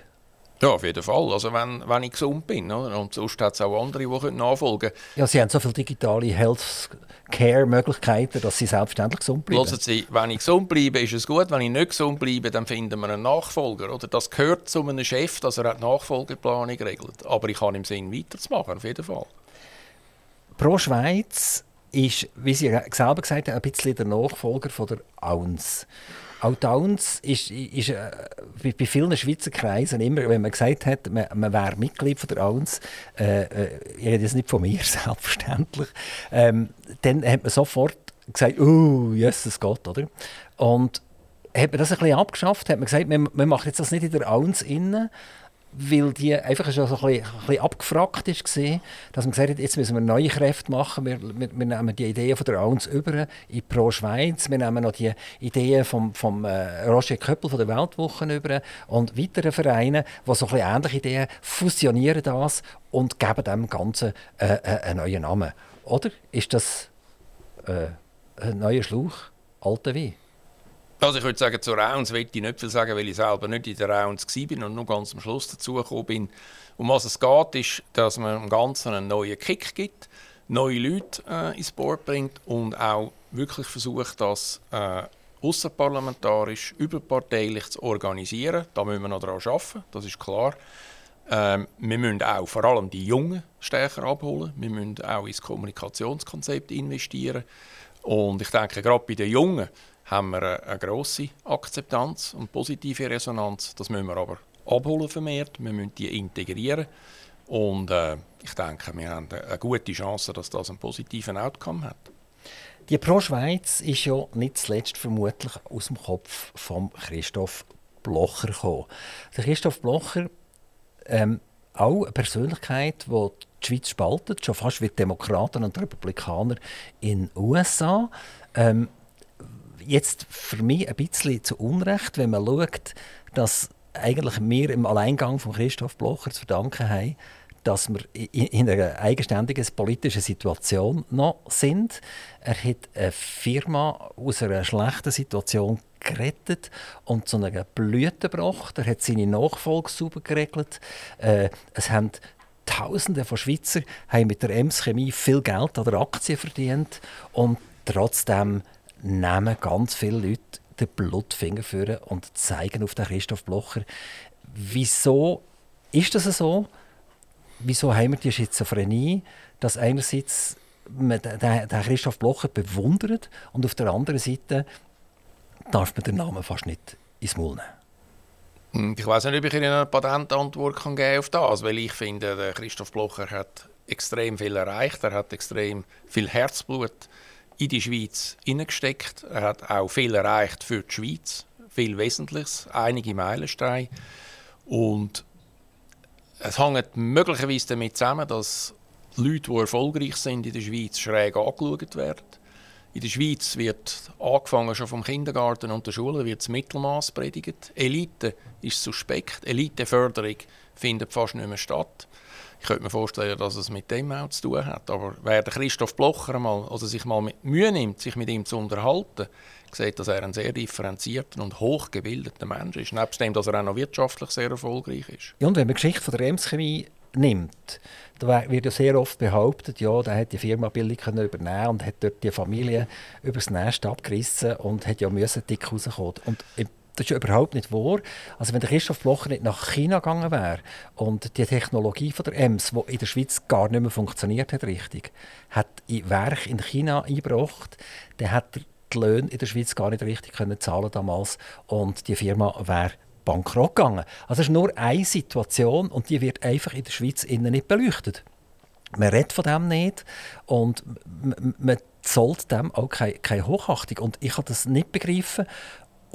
Ja, auf jeden Fall. Also wenn, wenn ich gesund bin. Oder? Und sonst hat es auch andere, die nachfolgen können. Ja, Sie haben so viele digitale Health-Care-Möglichkeiten, dass Sie selbstverständlich gesund bleiben. Hören Sie, wenn ich gesund bleibe, ist es gut. Wenn ich nicht gesund bleibe, dann finden wir einen Nachfolger. Oder? Das gehört zu einem Chef, dass er die Nachfolgeplanung regelt. Aber ich kann im Sinn weiterzumachen, auf jeden Fall. Pro Schweiz ist, wie Sie selber gesagt haben, ein bisschen der Nachfolger von der AUNS. Auch Downs ist, ist äh, bei, vielen Schweizer Kreisen immer, wenn man gesagt hat, man, man wäre Mitglied von der Downs, äh, äh, ich rede jetzt nicht von mir, selbstverständlich, ähm, dann hat man sofort gesagt, oh, Jesus Gott, oder? Und hat man das ein bisschen abgeschafft, hat man gesagt, man, man macht jetzt das nicht in der Auns innen, weil die einfach schon so ein bisschen, ein bisschen abgefragt war, dass man gesagt hat, jetzt müssen wir neue Kräfte machen. Wir, wir, wir nehmen die Ideen von der AUNS über in Pro Schweiz. Wir nehmen noch die Ideen vom, vom äh, Roger Köppel von der Weltwoche über und weiteren Vereinen, die so ein ähnliche Ideen fusionieren das und geben dem Ganzen äh, äh, einen neuen Namen. Oder ist das äh, ein neuer Schluch, alter Wein? Also ich würde sagen, zur Rounds will ich nicht viel sagen, weil ich selber nicht in der Rounds war und nur ganz am Schluss dazugekommen bin. Um was es geht, ist, dass man dem Ganzen einen neuen Kick gibt, neue Leute äh, ins Board bringt und auch wirklich versucht, das äh, außerparlamentarisch, überparteilich zu organisieren. Da müssen wir noch daran arbeiten, das ist klar. Ähm, wir müssen auch vor allem die Jungen stärker abholen. Wir müssen auch ins Kommunikationskonzept investieren. Und ich denke, gerade bei den Jungen haben wir eine, grosse Akzeptanz und positive Resonanz. Das müssen wir aber abholen vermehrt. Wir müssen die integrieren. Und äh, ich denke, wir haben eine gute Chance, dass das einen positiven Outcome hat. Die Pro Schweiz ist ja nicht zuletzt vermutlich aus dem Kopf von Christoph Blocher gekommen. Der Christoph Blocher, ähm, auch eine Persönlichkeit, die die Schweiz spaltet, schon fast wie Demokraten und Republikaner in den USA. Ähm, jetzt für mich ein bisschen zu Unrecht, wenn man schaut, dass eigentlich wir im Alleingang von Christoph Blocher zu verdanken haben, dass wir in einer eigenständigen politischen Situation noch sind. Er hat eine Firma aus einer schlechten Situation gerettet und zu einer Blüte gebracht. Er hat seine Nachfolge sauber geregelt. Äh, es haben Tausende von Schweizer haben mit der Ems Chemie viel Geld an der Aktie verdient und trotzdem nehmen ganz viele Leute den Blutfinger führen und zeigen auf den Christoph Blocher. Wieso ist das so? Wieso haben wir die Schizophrenie, dass einerseits man den, Christoph Blocher bewundert und auf der anderen Seite darf man den Namen fast nicht ins Maul nehmen? Hm, ich weiß nicht, ob ich Ihnen eine Patentantwort kann geben auf das, weil ich finde, der Christoph Blocher hat extrem viel erreicht, er hat extrem viel Herzblut in die Schweiz hineingesteckt. Er hat auch viel erreicht für die Schweiz, viel Wesentliches, einige Meilensteine. Und es hängt möglicherweise damit zusammen, dass Leute, die erfolgreich sind in der Schweiz, schräg angeschaut werden. In der Schweiz wird angefangen schon vom Kindergarten und der Schule wird das Mittelmaß predigt. Elite ist suspekt. Eliteförderung findet fast nicht mehr statt. Ich könnte mir vorstellen, dass es mit dem auch zu tun hat. Aber wer Christoph Blocher mal, also sich mal mit Mühe nimmt, sich mit ihm zu unterhalten, sieht, dass er ein sehr differenzierter und hochgebildeter Mensch ist. Nebst dem, dass er auch noch wirtschaftlich sehr erfolgreich ist. Ja, und wenn man die Geschichte von der Emschemie nimmt, da wird ja sehr oft behauptet, ja, der hat die Firma billig können übernehmen und hat dort die Familie übers Nest abgerissen und hat ja müssen dick rauskommen. Und das ist überhaupt nicht wahr. Also wenn der Christoph Blocher nicht nach China gegangen wäre und die Technologie von der EMS, die in der Schweiz gar nicht mehr funktioniert hat richtig, hat in Werk in China eingebracht, dann hat er die Löhne in der Schweiz gar nicht richtig können zahlen damals und die Firma wäre bankrott gegangen. Also es ist nur eine Situation und die wird einfach in der Schweiz innen nicht beleuchtet. Man redet von dem nicht und man zollt dem auch keine, Hochachtung. Und ich kann das nicht begreifen,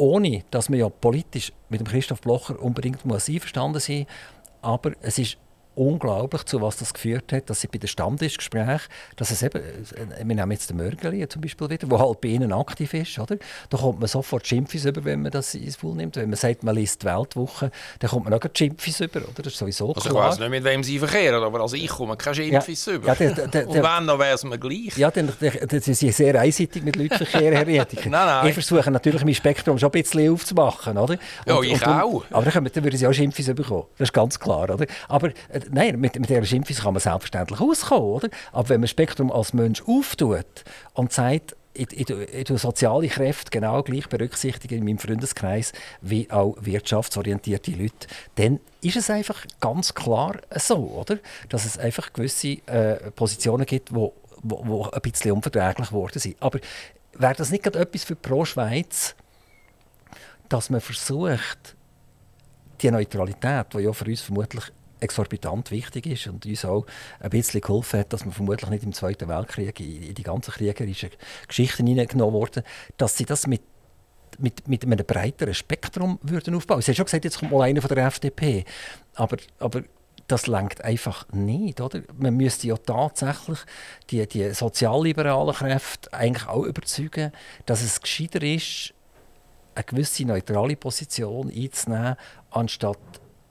ohne dass man ja politisch mit dem Christoph Blocher unbedingt muss einverstanden sein muss. Aber es ist unglaublich, zu was das geführt hat, dass sie bei den Stammtischgesprächen, dass es eben, äh, wir nehmen jetzt den Mörgeli zum Beispiel wieder, der halt bei ihnen aktiv ist, oder? da kommt man sofort Schimpfis über, wenn man das ins Pool nimmt. Wenn man sagt, man liest die Weltwoche, dann kommt man auch Schimpfis über, oder? Das ist sowieso also klar. Ich weiß nicht, mit wem sie verkehren, aber also ich komme keine Schimpfis ja, über. Ja, der, der, der, Und wenn, dann wäre es mir gleich. Ja, dann, das ist sehr einseitig mit Leuten verkehren, Herr Riediger. nein, nein. Ich versuche natürlich mein Spektrum schon ein bisschen aufzumachen, oder? Und, ja, ich und, auch. Aber dann, dann würden sie auch Schimpfis bekommen, das ist ganz klar, oder? Aber äh, nein, mit, mit der Schimpfis kann man selbstverständlich auskommen, oder? Aber wenn man Spektrum als Mensch auftut und sagt, ich, ich, ich soziale Kräfte genau gleich berücksichtigen in meinem Freundeskreis wie auch wirtschaftsorientierte Leute, dann ist es einfach ganz klar so, oder? dass es einfach gewisse äh, Positionen gibt, die wo, wo, wo ein bisschen unverträglich geworden sind. Aber wäre das nicht gerade etwas für Pro Schweiz, dass man versucht, die Neutralität, die ja für uns vermutlich exorbitant wichtig ist und uns auch ein bisschen geholfen hat, dass man vermutlich nicht im Zweiten Weltkrieg in die ganzen kriegerischen Geschichten hineingenommen wurde, dass sie das mit mit, mit einem breiteren Spektrum würden aufbauen. Sie haben schon gesagt, jetzt kommt mal einer von der FDP, aber, aber das lenkt einfach nicht, oder? Man müsste ja tatsächlich die, die sozialliberalen Kräfte eigentlich auch überzeugen, dass es gescheiter ist, eine gewisse neutrale Position einzunehmen, anstatt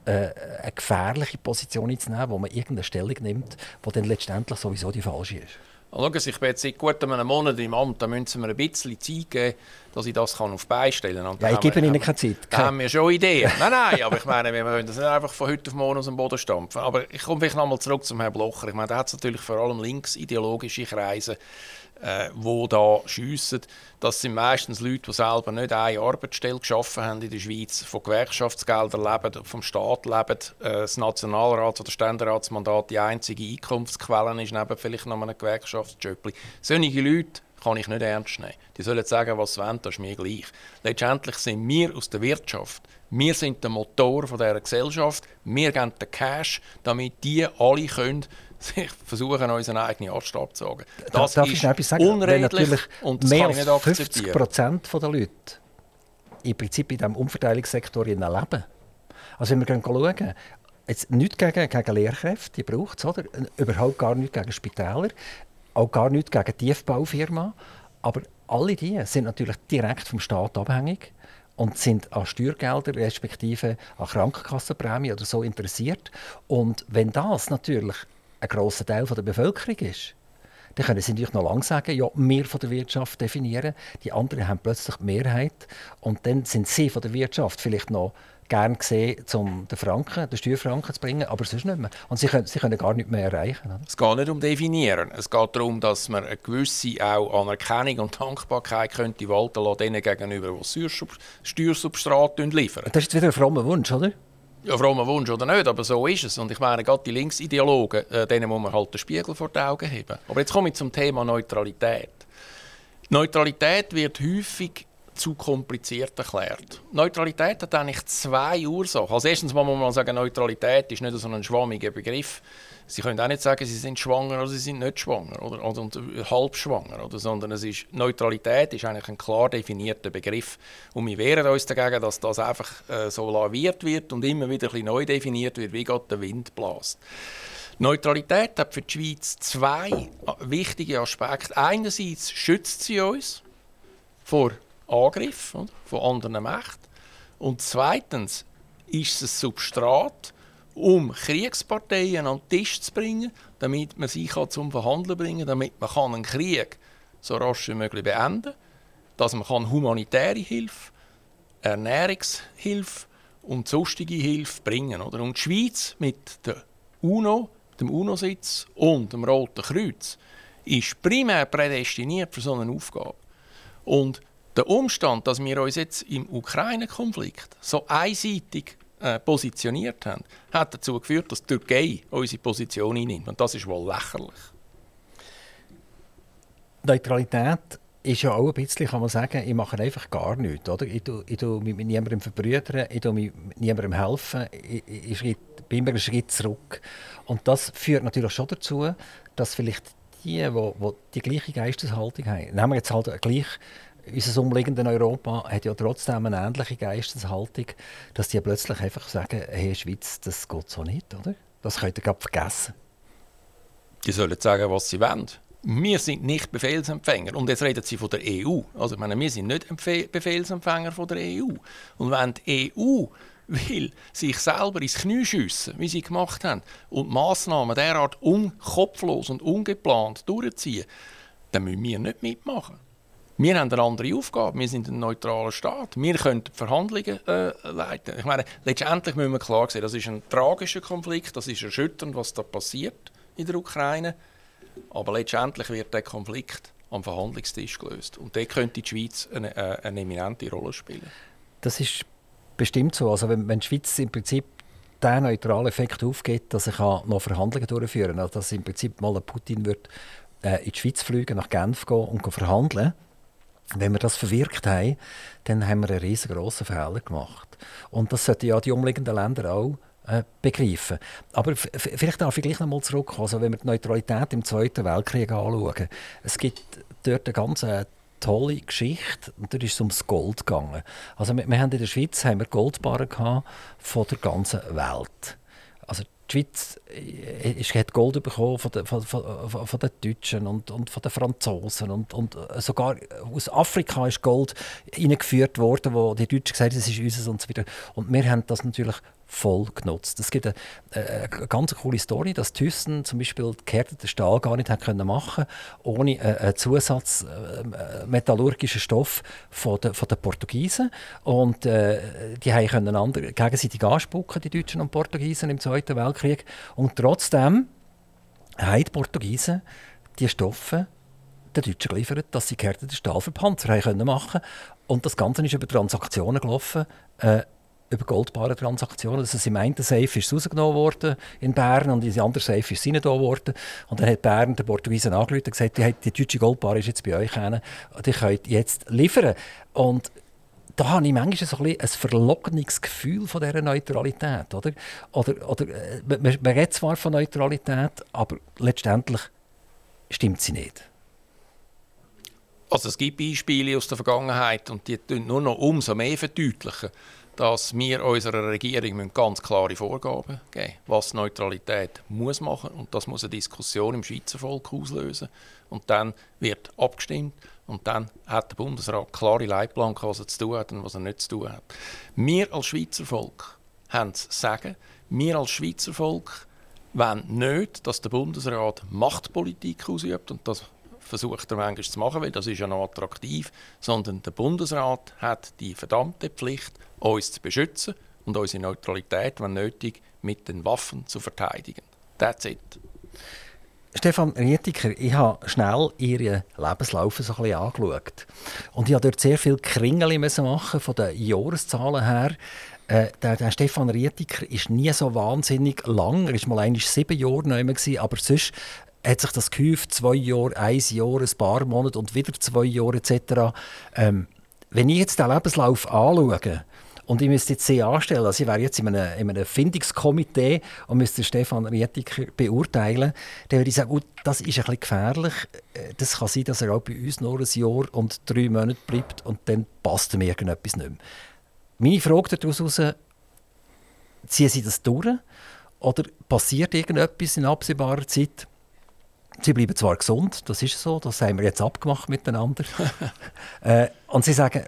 äh, eine gefährliche Position einzunehmen, wo man irgendeine Stellung nimmt, die dann letztendlich sowieso die falsche ist. Schauen Sie, ich bin jetzt seit gut einem Monat im Amt, da müssen Sie mir ein bisschen Zeit geben, dass ich das kann auf beistellen kann. Ja, ich gebe Ihnen keine Zeit. Da haben wir schon Ideen. nein, nein, aber ich meine, wir können das nicht einfach von heute auf morgen aus dem Boden stampfen. Aber ich komme vielleicht nochmal zurück zum Herrn Blocher. Ich meine, da hat es natürlich vor allem linksideologische Kreise, äh, wo da schiessen. Das sind meistens Leute, die selber nicht eine Arbeitsstelle geschaffen haben in der Schweiz, von Gewerkschaftsgeldern leben, vom Staat leben. Äh, das Nationalrats- oder Ständeratsmandat die einzige Einkunftsquelle ist, neben vielleicht noch einem Gewerkschaftsjob. Solche Leute kann ich nicht ernst nehmen. Die sollen sagen, was sie wollen, das ist mir gleich. Letztendlich sind wir aus der Wirtschaft. Wir sind der Motor dieser Gesellschaft. Wir geben den Cash, damit die alle können sich versuchen, unseren eigenen Arzt zu sagen. Das Darf ist ich sagen? unredlich und das mehr als 50 Prozent der Leute im Prinzip in diesem Umverteilungssektor leben. Also wenn wir schauen, jetzt nichts gegen, gegen Lehrkräfte, die braucht es, oder? überhaupt gar nichts gegen Spitäler, auch gar nichts gegen Tiefbaufirmen, aber alle die sind natürlich direkt vom Staat abhängig und sind an Steuergelder respektive an Krankenkassenprämie oder so interessiert. Und wenn das natürlich ein grosser Teil der Bevölkerung ist, dann können sie natürlich noch lange sagen, ja, wir von der Wirtschaft definieren, die anderen haben plötzlich die Mehrheit und dann sind sie von der Wirtschaft vielleicht noch gern gesehen, um den Franken, den Steuerfranken zu bringen, aber sonst nicht mehr. Und sie können, sie können gar nicht mehr erreichen. Oder? Es geht nicht um Definieren. Es geht darum, dass man eine gewisse auch Anerkennung und Dankbarkeit könnte walten lassen, denen gegenüber, die Steuersubstrat liefern. Das ist wieder ein frommer Wunsch, oder? Ja, frommer Wunsch oder nicht, aber so ist es. Und ich meine, gerade die Linksideologen, äh, denen muss man halt den Spiegel vor die Augen haben. Aber jetzt komme ich zum Thema Neutralität. Neutralität wird häufig zu kompliziert erklärt. Neutralität hat eigentlich zwei Ursachen. Als erstens muss man sagen, Neutralität ist nicht so ein schwammiger Begriff. Sie können auch nicht sagen, sie sind schwanger oder sie sind nicht schwanger oder, oder, oder halb schwanger, oder, sondern es ist, Neutralität ist eigentlich ein klar definierter Begriff. Und wir wehren uns dagegen, dass das einfach äh, so laviert wird und immer wieder ein bisschen neu definiert wird, wie Gott der Wind bläst. Neutralität hat für die Schweiz zwei wichtige Aspekte. Einerseits schützt sie uns vor Angriff von anderen Mächten. Und zweitens ist es ein Substrat, um Kriegsparteien an den Tisch zu bringen, damit man sie zum Verhandeln bringen kann, damit man einen Krieg so rasch wie möglich beenden kann, dass man humanitäre Hilfe, Ernährungshilfe und sonstige Hilfe bringen kann. Und die Schweiz mit der UNO, dem UNO-Sitz und dem Roten Kreuz ist primär prädestiniert für so eine Aufgabe. Und der Umstand, dass wir uns jetzt im Ukraine-Konflikt so einseitig äh, positioniert haben, hat dazu geführt, dass die Türkei unsere Position einnimmt. Und das ist wohl lächerlich. Neutralität ist ja auch ein bisschen, kann man sagen, ich mache einfach gar nichts. Oder? Ich, tue, ich tue mich mit niemandem verbrüdern, ich tue mich niemandem helfen, ich, ich, ich bin immer einen Schritt zurück. Und das führt natürlich schon dazu, dass vielleicht die, die, die die gleiche Geisteshaltung haben, nehmen wir jetzt halt gleich unser umliegendes Europa hat ja trotzdem eine ähnliche Geisteshaltung, dass die plötzlich einfach sagen, hey Schweiz, das geht so nicht, oder? Das könnt ihr gerade vergessen. Die sollen sagen, was sie wollen. Wir sind nicht Befehlsempfänger. Und jetzt reden sie von der EU. Also ich meine, wir sind nicht Befehlsempfänger von der EU. Und wenn die EU will sich selber ins Knie schiessen, wie sie gemacht haben, und Massnahmen derart unkopflos und ungeplant durchziehen, dann müssen wir nicht mitmachen. Wir haben eine andere Aufgabe. Wir sind ein neutraler Staat. Wir können Verhandlungen äh, leiten. Ich meine, letztendlich müssen wir klar sehen, das ist ein tragischer Konflikt. Das ist erschütternd, was da passiert in der Ukraine. Aber letztendlich wird der Konflikt am Verhandlungstisch gelöst. Und da könnte die Schweiz eine, äh, eine eminente Rolle spielen. Das ist bestimmt so. Also wenn, wenn die Schweiz im Prinzip den neutralen Effekt aufgeht, dass ich noch Verhandlungen durchführen kann, also dass im Prinzip mal Putin wird, äh, in die Schweiz fliegen, nach Genf gehen und verhandeln wenn wir das verwirkt haben, dann haben wir einen riesengroßen Fehler gemacht. Und das sollten ja die umliegenden Länder auch äh, begreifen. Aber vielleicht darf ich gleich noch mal zurückkommen. Also wenn wir die Neutralität im Zweiten Weltkrieg anschauen, es gibt dort eine ganz äh, tolle Geschichte und da ist es ums Gold gegangen. Also wir, wir haben in der Schweiz haben wir Goldbarren von der ganzen Welt. Die Schweiz äh, hat Gold bekommen von den, von, von, von den Deutschen und, und von den Franzosen. Und, und sogar aus Afrika ist Gold eingeführt worden, wo die Deutschen gesagt haben, das ist unseres und so weiter. Und wir haben das natürlich voll genutzt. Es gibt eine, eine, ganz coole Story, dass Thyssen zum Beispiel gehärteten Stahl gar nicht können machen ohne einen Zusatz äh, metallurgischen Stoff von den, von den Portugiesen. Und äh, die haben können andere, gegenseitig anspucken, die Deutschen und Portugiesen im Zweiten Weltkrieg. Und trotzdem haben die Portugiesen die Stoffe den Deutschen geliefert, dass sie gehärteten Stahl für Panzer haben können Und das Ganze ist über Transaktionen gelaufen. Äh, über goldbare Transaktionen. Also im einen Safe ist rausgenommen worden in Bern und in anderen Safe ist es worden. Und dann hat Bern den Portugiesen angerufen und gesagt, die, die deutsche Goldbare ist jetzt bei euch hin, die könnt jetzt liefern. Und da habe ich manchmal so ein, ein verlockendes Gefühl von dieser Neutralität. Oder? Oder, oder, äh, man, man redet zwar von Neutralität, aber letztendlich stimmt sie nicht. Also es gibt Beispiele aus der Vergangenheit und die nur noch umso mehr verdeutlichen, dass wir unserer Regierung ganz klare Vorgaben geben müssen, was Neutralität muss machen. Und das muss eine Diskussion im Schweizer Volk auslösen. Und dann wird abgestimmt. Und dann hat der Bundesrat klare Leitplanken, was er zu tun hat und was er nicht zu tun hat. Wir als Schweizer Volk haben zu sagen, wir als Schweizer Volk wollen nicht, dass der Bundesrat Machtpolitik ausübt. Und das versucht er manchmal zu machen, weil das ist ja noch attraktiv, sondern der Bundesrat hat die verdammte Pflicht, uns zu beschützen und unsere Neutralität, wenn nötig, mit den Waffen zu verteidigen. That's it. Stefan Rietiker, ich habe schnell Ihren Lebenslauf so ein bisschen angeschaut. Und ich musste dort sehr viele Kringel machen von den Jahreszahlen her. Äh, der, der, Stefan Rietiker ist nie so wahnsinnig lang. Er war mal eigentlich sieben Jahre neu, aber sonst hat sich das gehäuft, zwei Jahre, ein Jahr, ein paar Monate und wieder zwei Jahre etc. Ähm, Wenn ich jetzt den Lebenslauf anschaue, und ich müsste jetzt sie anstellen, also ich wäre jetzt in einem, in einem Findungskomitee und müsste Stefan Rietiker beurteilen, dann würde ich sagen, gut, das ist ein bisschen gefährlich. Das kann sein, dass er auch bei uns nur ein Jahr und drei Monate bleibt und dann passt mir irgendetwas nicht mehr. Meine Frage daraus ziehen Sie das durch oder passiert irgendetwas in absehbarer Zeit? Sie bleiben zwar gesund, das ist so, das haben wir jetzt abgemacht miteinander. äh, und Sie sagen,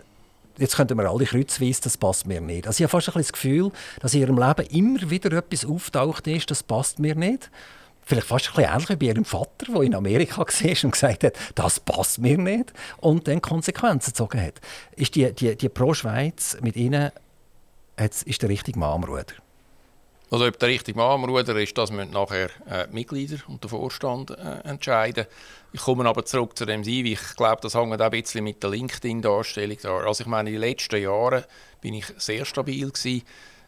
jetzt könnten wir alle kreuzweise, das passt mir nicht. Also ich habe fast ein das Gefühl, dass in ihrem Leben immer wieder etwas auftaucht ist, das passt mir nicht. Vielleicht fast ein bisschen ähnlich wie bei ihrem Vater, der in Amerika war und gesagt hat, das passt mir nicht und dann Konsequenzen gezogen hat. Ist die, die, die Pro-Schweiz mit Ihnen ist der richtige Mann am Ruder? Also ob der richtige Mann am Ruder ist, das müssen nachher äh, die Mitglieder und der Vorstand äh, entscheiden. Ich komme aber zurück zu dem Sie, ich glaube, das hängt auch ein bisschen mit der LinkedIn-Darstellung da. Also ich meine, in den letzten Jahren bin ich sehr stabil gewesen,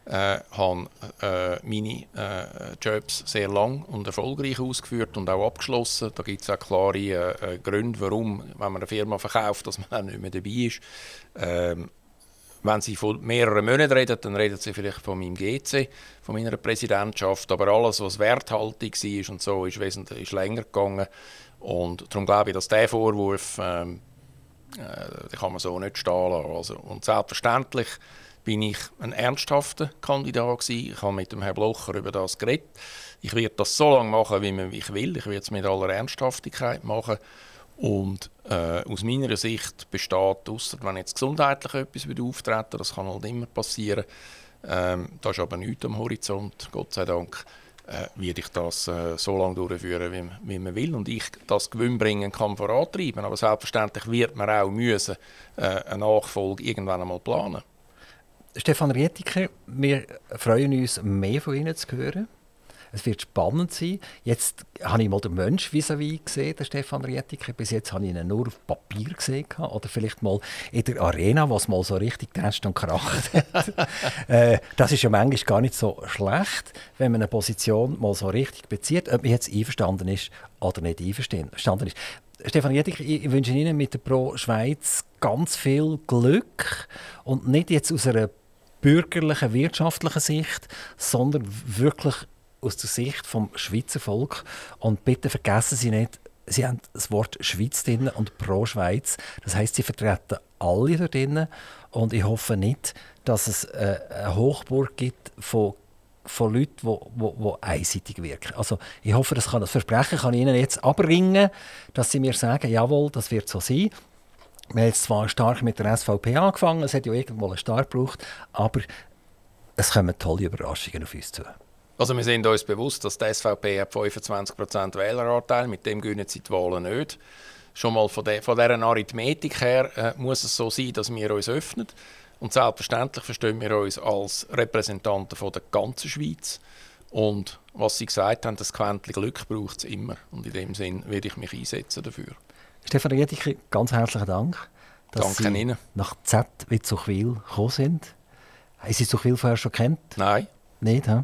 äh, habe äh, meine äh, Jobs sehr lang und erfolgreich ausgeführt und auch abgeschlossen. Da gibt es auch klare äh, Gründe, warum, wenn man eine Firma verkauft, dass man auch nicht mehr dabei ist. Ähm, wenn Sie von mehreren Monaten reden, dann reden Sie vielleicht von meinem GC, von meiner Präsidentschaft. Aber alles, was werthaltig war und so, ist wesentlich ist länger gegangen. Und darum glaube ich, dass dieser Vorwurf, ähm, äh, kann man so nicht stehen. Also, und selbstverständlich bin ich ein ernsthafter Kandidat gewesen. Ich habe mit dem Herrn Blocher über das geredet. Ich werde das so lange machen, wie ich will. Ich werde es mit aller Ernsthaftigkeit machen. Und äh, aus meiner Sicht besteht, außer wenn jetzt gesundheitlich etwas wieder auftreten das kann halt immer passieren, ähm, da ist aber nichts am Horizont, Gott sei Dank, äh, werde ich das äh, so lange durchführen, wie, wie, man will und ich das Gewinn bringen kann vorantreiben. Aber selbstverständlich wird man auch müssen, äh, eine Nachfolge irgendwann einmal planen. Stefan Rietiker, wir freuen uns, mehr von Ihnen zu hören. Es wird spannend sein. Jetzt habe ich mal den Mensch vis-à-vis gesehen, den Stefan Rietiker. Bis jetzt habe ich ihn nur auf Papier gesehen. Oder vielleicht mal in der Arena, was mal so richtig tätscht und kracht hat. äh, das ist ja manchmal gar nicht so schlecht, wenn man eine Position mal so richtig bezieht, ob man jetzt einverstanden ist oder nicht einverstanden ist. Stefan Rietiker, ich wünsche Ihnen mit der Pro Schweiz ganz viel Glück und nicht jetzt aus einer bürgerlichen, wirtschaftlichen Sicht, sondern wirklich aus der Sicht vom Schweizer Volk. Und bitte vergessen Sie nicht, Sie haben das Wort Schweiz drin und pro Schweiz. Das heißt, Sie vertreten alle da drin. Und ich hoffe nicht, dass es äh, eine Hochburg gibt von von Leuten, die, die, die einseitig wirken. Also ich hoffe, das, kann, das Versprechen kann ich Ihnen jetzt abringen, dass Sie mir sagen, jawohl, das wird so sein. Wir haben jetzt zwar stark mit der SVP angefangen, es hat ja irgendwo einen Start gebraucht, aber es kommen tolle Überraschungen auf uns zu. Also wir sind uns bewusst, dass die SVP hat 25% Wähleranteil, mit dem gewinnen sie die Wahlen nicht. Schon mal von, de, von dieser Arithmetik her äh, muss es so sein, dass wir uns öffnen. Und selbstverständlich verstehen wir uns als Repräsentanten von der ganzen Schweiz. Und was Sie gesagt haben, das Quäntchen Glück braucht es immer. Und in dem Sinn werde ich mich einsetzen dafür. Stefan Riedicke, ganz herzlichen Dank, dass Danke Sie Ihnen. nach Z wie Zuchwil gekommen sind. Haben Sie Zuchwil vorher schon kennt? Nein. Nicht, he?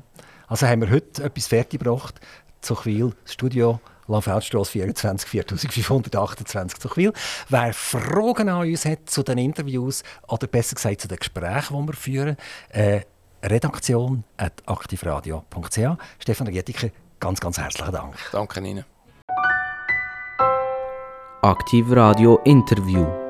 Also haben wir heute etwas fertiggebracht. Zuchwil, Studio Langfeldstrasse 24 4528 Zuchwil. Wer Fragen an uns hat zu den Interviews oder besser gesagt zu den Gesprächen, die wir führen, äh, redaktion at aktivradio.ch. Stefan Rietiker, ganz, ganz herzlichen Dank. Danke Ihnen. Aktiv Radio Interview.